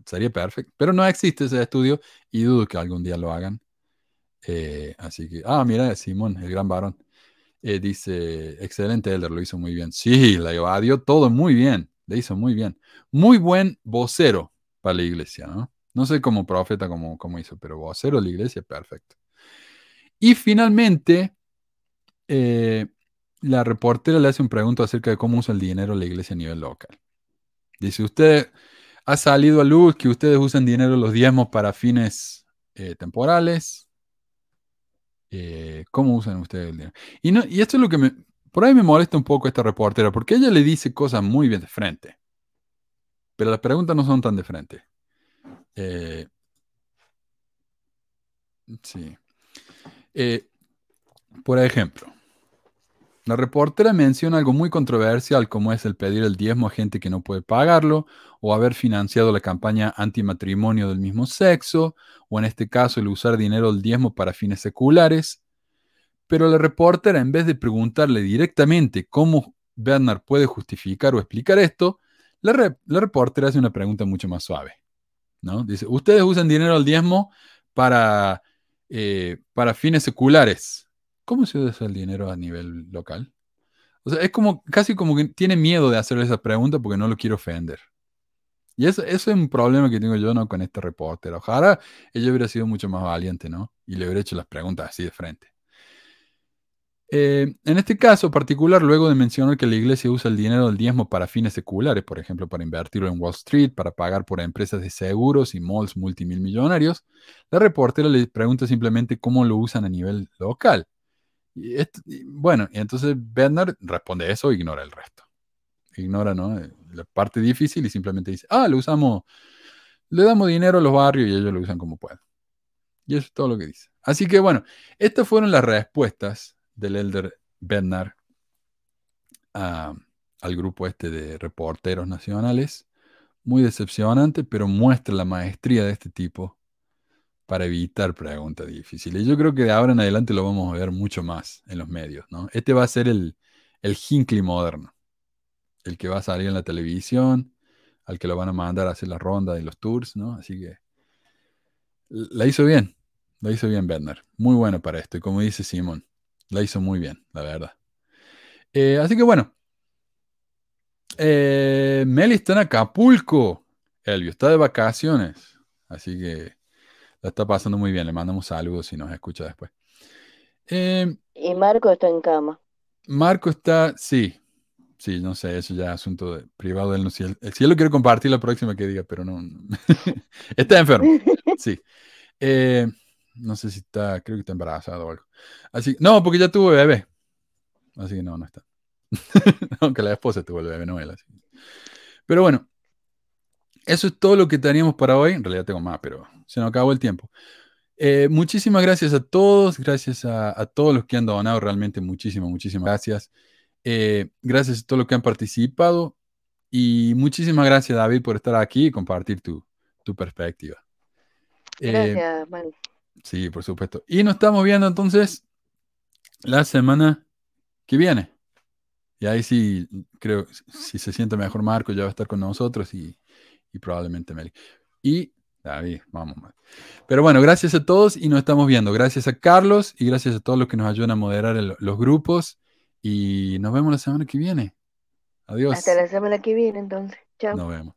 Sería perfecto. Pero no existe ese estudio y dudo que algún día lo hagan. Eh, así que, ah, mira, Simón, el gran varón. Eh, dice, excelente Elder, lo hizo muy bien. Sí, la evadió todo muy bien, le hizo muy bien. Muy buen vocero para la iglesia, ¿no? No sé como profeta cómo, cómo hizo, pero vocero de la iglesia, perfecto. Y finalmente, eh, la reportera le hace un pregunta acerca de cómo usa el dinero la iglesia a nivel local. Dice, usted ha salido a luz que ustedes usan dinero los diezmos para fines eh, temporales. Eh, ¿Cómo usan ustedes el dinero? Y, y esto es lo que me... Por ahí me molesta un poco esta reportera, porque ella le dice cosas muy bien de frente. Pero las preguntas no son tan de frente. Sí. Eh, por ejemplo, la reportera menciona algo muy controversial como es el pedir el diezmo a gente que no puede pagarlo, o haber financiado la campaña antimatrimonio del mismo sexo, o en este caso el usar dinero del diezmo para fines seculares. Pero la reportera, en vez de preguntarle directamente cómo Bernard puede justificar o explicar esto, la, la reportera hace una pregunta mucho más suave. ¿No? Dice, ustedes usan dinero del diezmo para eh, para fines seculares. ¿Cómo se usa el dinero a nivel local? O sea, es como casi como que tiene miedo de hacer esa pregunta porque no lo quiero ofender. Y eso, eso es un problema que tengo yo ¿no? con este reporter. Ojalá ella hubiera sido mucho más valiente, ¿no? Y le hubiera hecho las preguntas así de frente. Eh, en este caso particular, luego de mencionar que la iglesia usa el dinero del diezmo para fines seculares, por ejemplo, para invertirlo en Wall Street, para pagar por empresas de seguros y malls multimillonarios, la reportera le pregunta simplemente cómo lo usan a nivel local. Bueno, y entonces Bernard responde eso e ignora el resto. Ignora ¿no? la parte difícil y simplemente dice, ah, lo usamos, le damos dinero a los barrios y ellos lo usan como pueden. Y eso es todo lo que dice. Así que bueno, estas fueron las respuestas del elder Bernard al grupo este de reporteros nacionales. Muy decepcionante, pero muestra la maestría de este tipo para evitar preguntas difíciles. Yo creo que de ahora en adelante lo vamos a ver mucho más en los medios. ¿no? Este va a ser el, el Hinckley moderno, el que va a salir en la televisión, al que lo van a mandar a hacer la ronda de los tours, ¿no? Así que la hizo bien, la hizo bien Bernard. Muy bueno para esto. Y como dice Simón, la hizo muy bien, la verdad. Eh, así que bueno. Eh, Meli está en Acapulco. Elvio está de vacaciones. Así que la está pasando muy bien. Le mandamos saludos si nos escucha después. Eh, y Marco está en cama. Marco está, sí. Sí, no sé, eso ya es asunto privado de él. Si él, si él lo quiere compartir la próxima que diga, pero no. está enfermo. Sí. Eh, no sé si está, creo que está embarazado o algo. Así, no, porque ya tuvo bebé. Así que no, no está. Aunque la esposa tuvo el bebé, no él. Pero bueno, eso es todo lo que teníamos para hoy. En realidad tengo más, pero se nos acabó el tiempo. Eh, muchísimas gracias a todos, gracias a, todos los que han donado, realmente muchísimas, muchísimas gracias. Eh, gracias a todos los que han participado y muchísimas gracias David por estar aquí y compartir tu, tu perspectiva. Eh, gracias, Sí, por supuesto. Y nos estamos viendo entonces la semana que viene. Y ahí sí, creo, si se siente mejor Marco, ya va a estar con nosotros y, probablemente Meli. Y David, vamos. Pero bueno, gracias a todos y nos estamos viendo. Gracias a Carlos y gracias a todos los que nos ayudan a moderar los grupos. Y nos vemos la semana que viene. Adiós. Hasta la semana que viene, entonces. Chao. Nos vemos.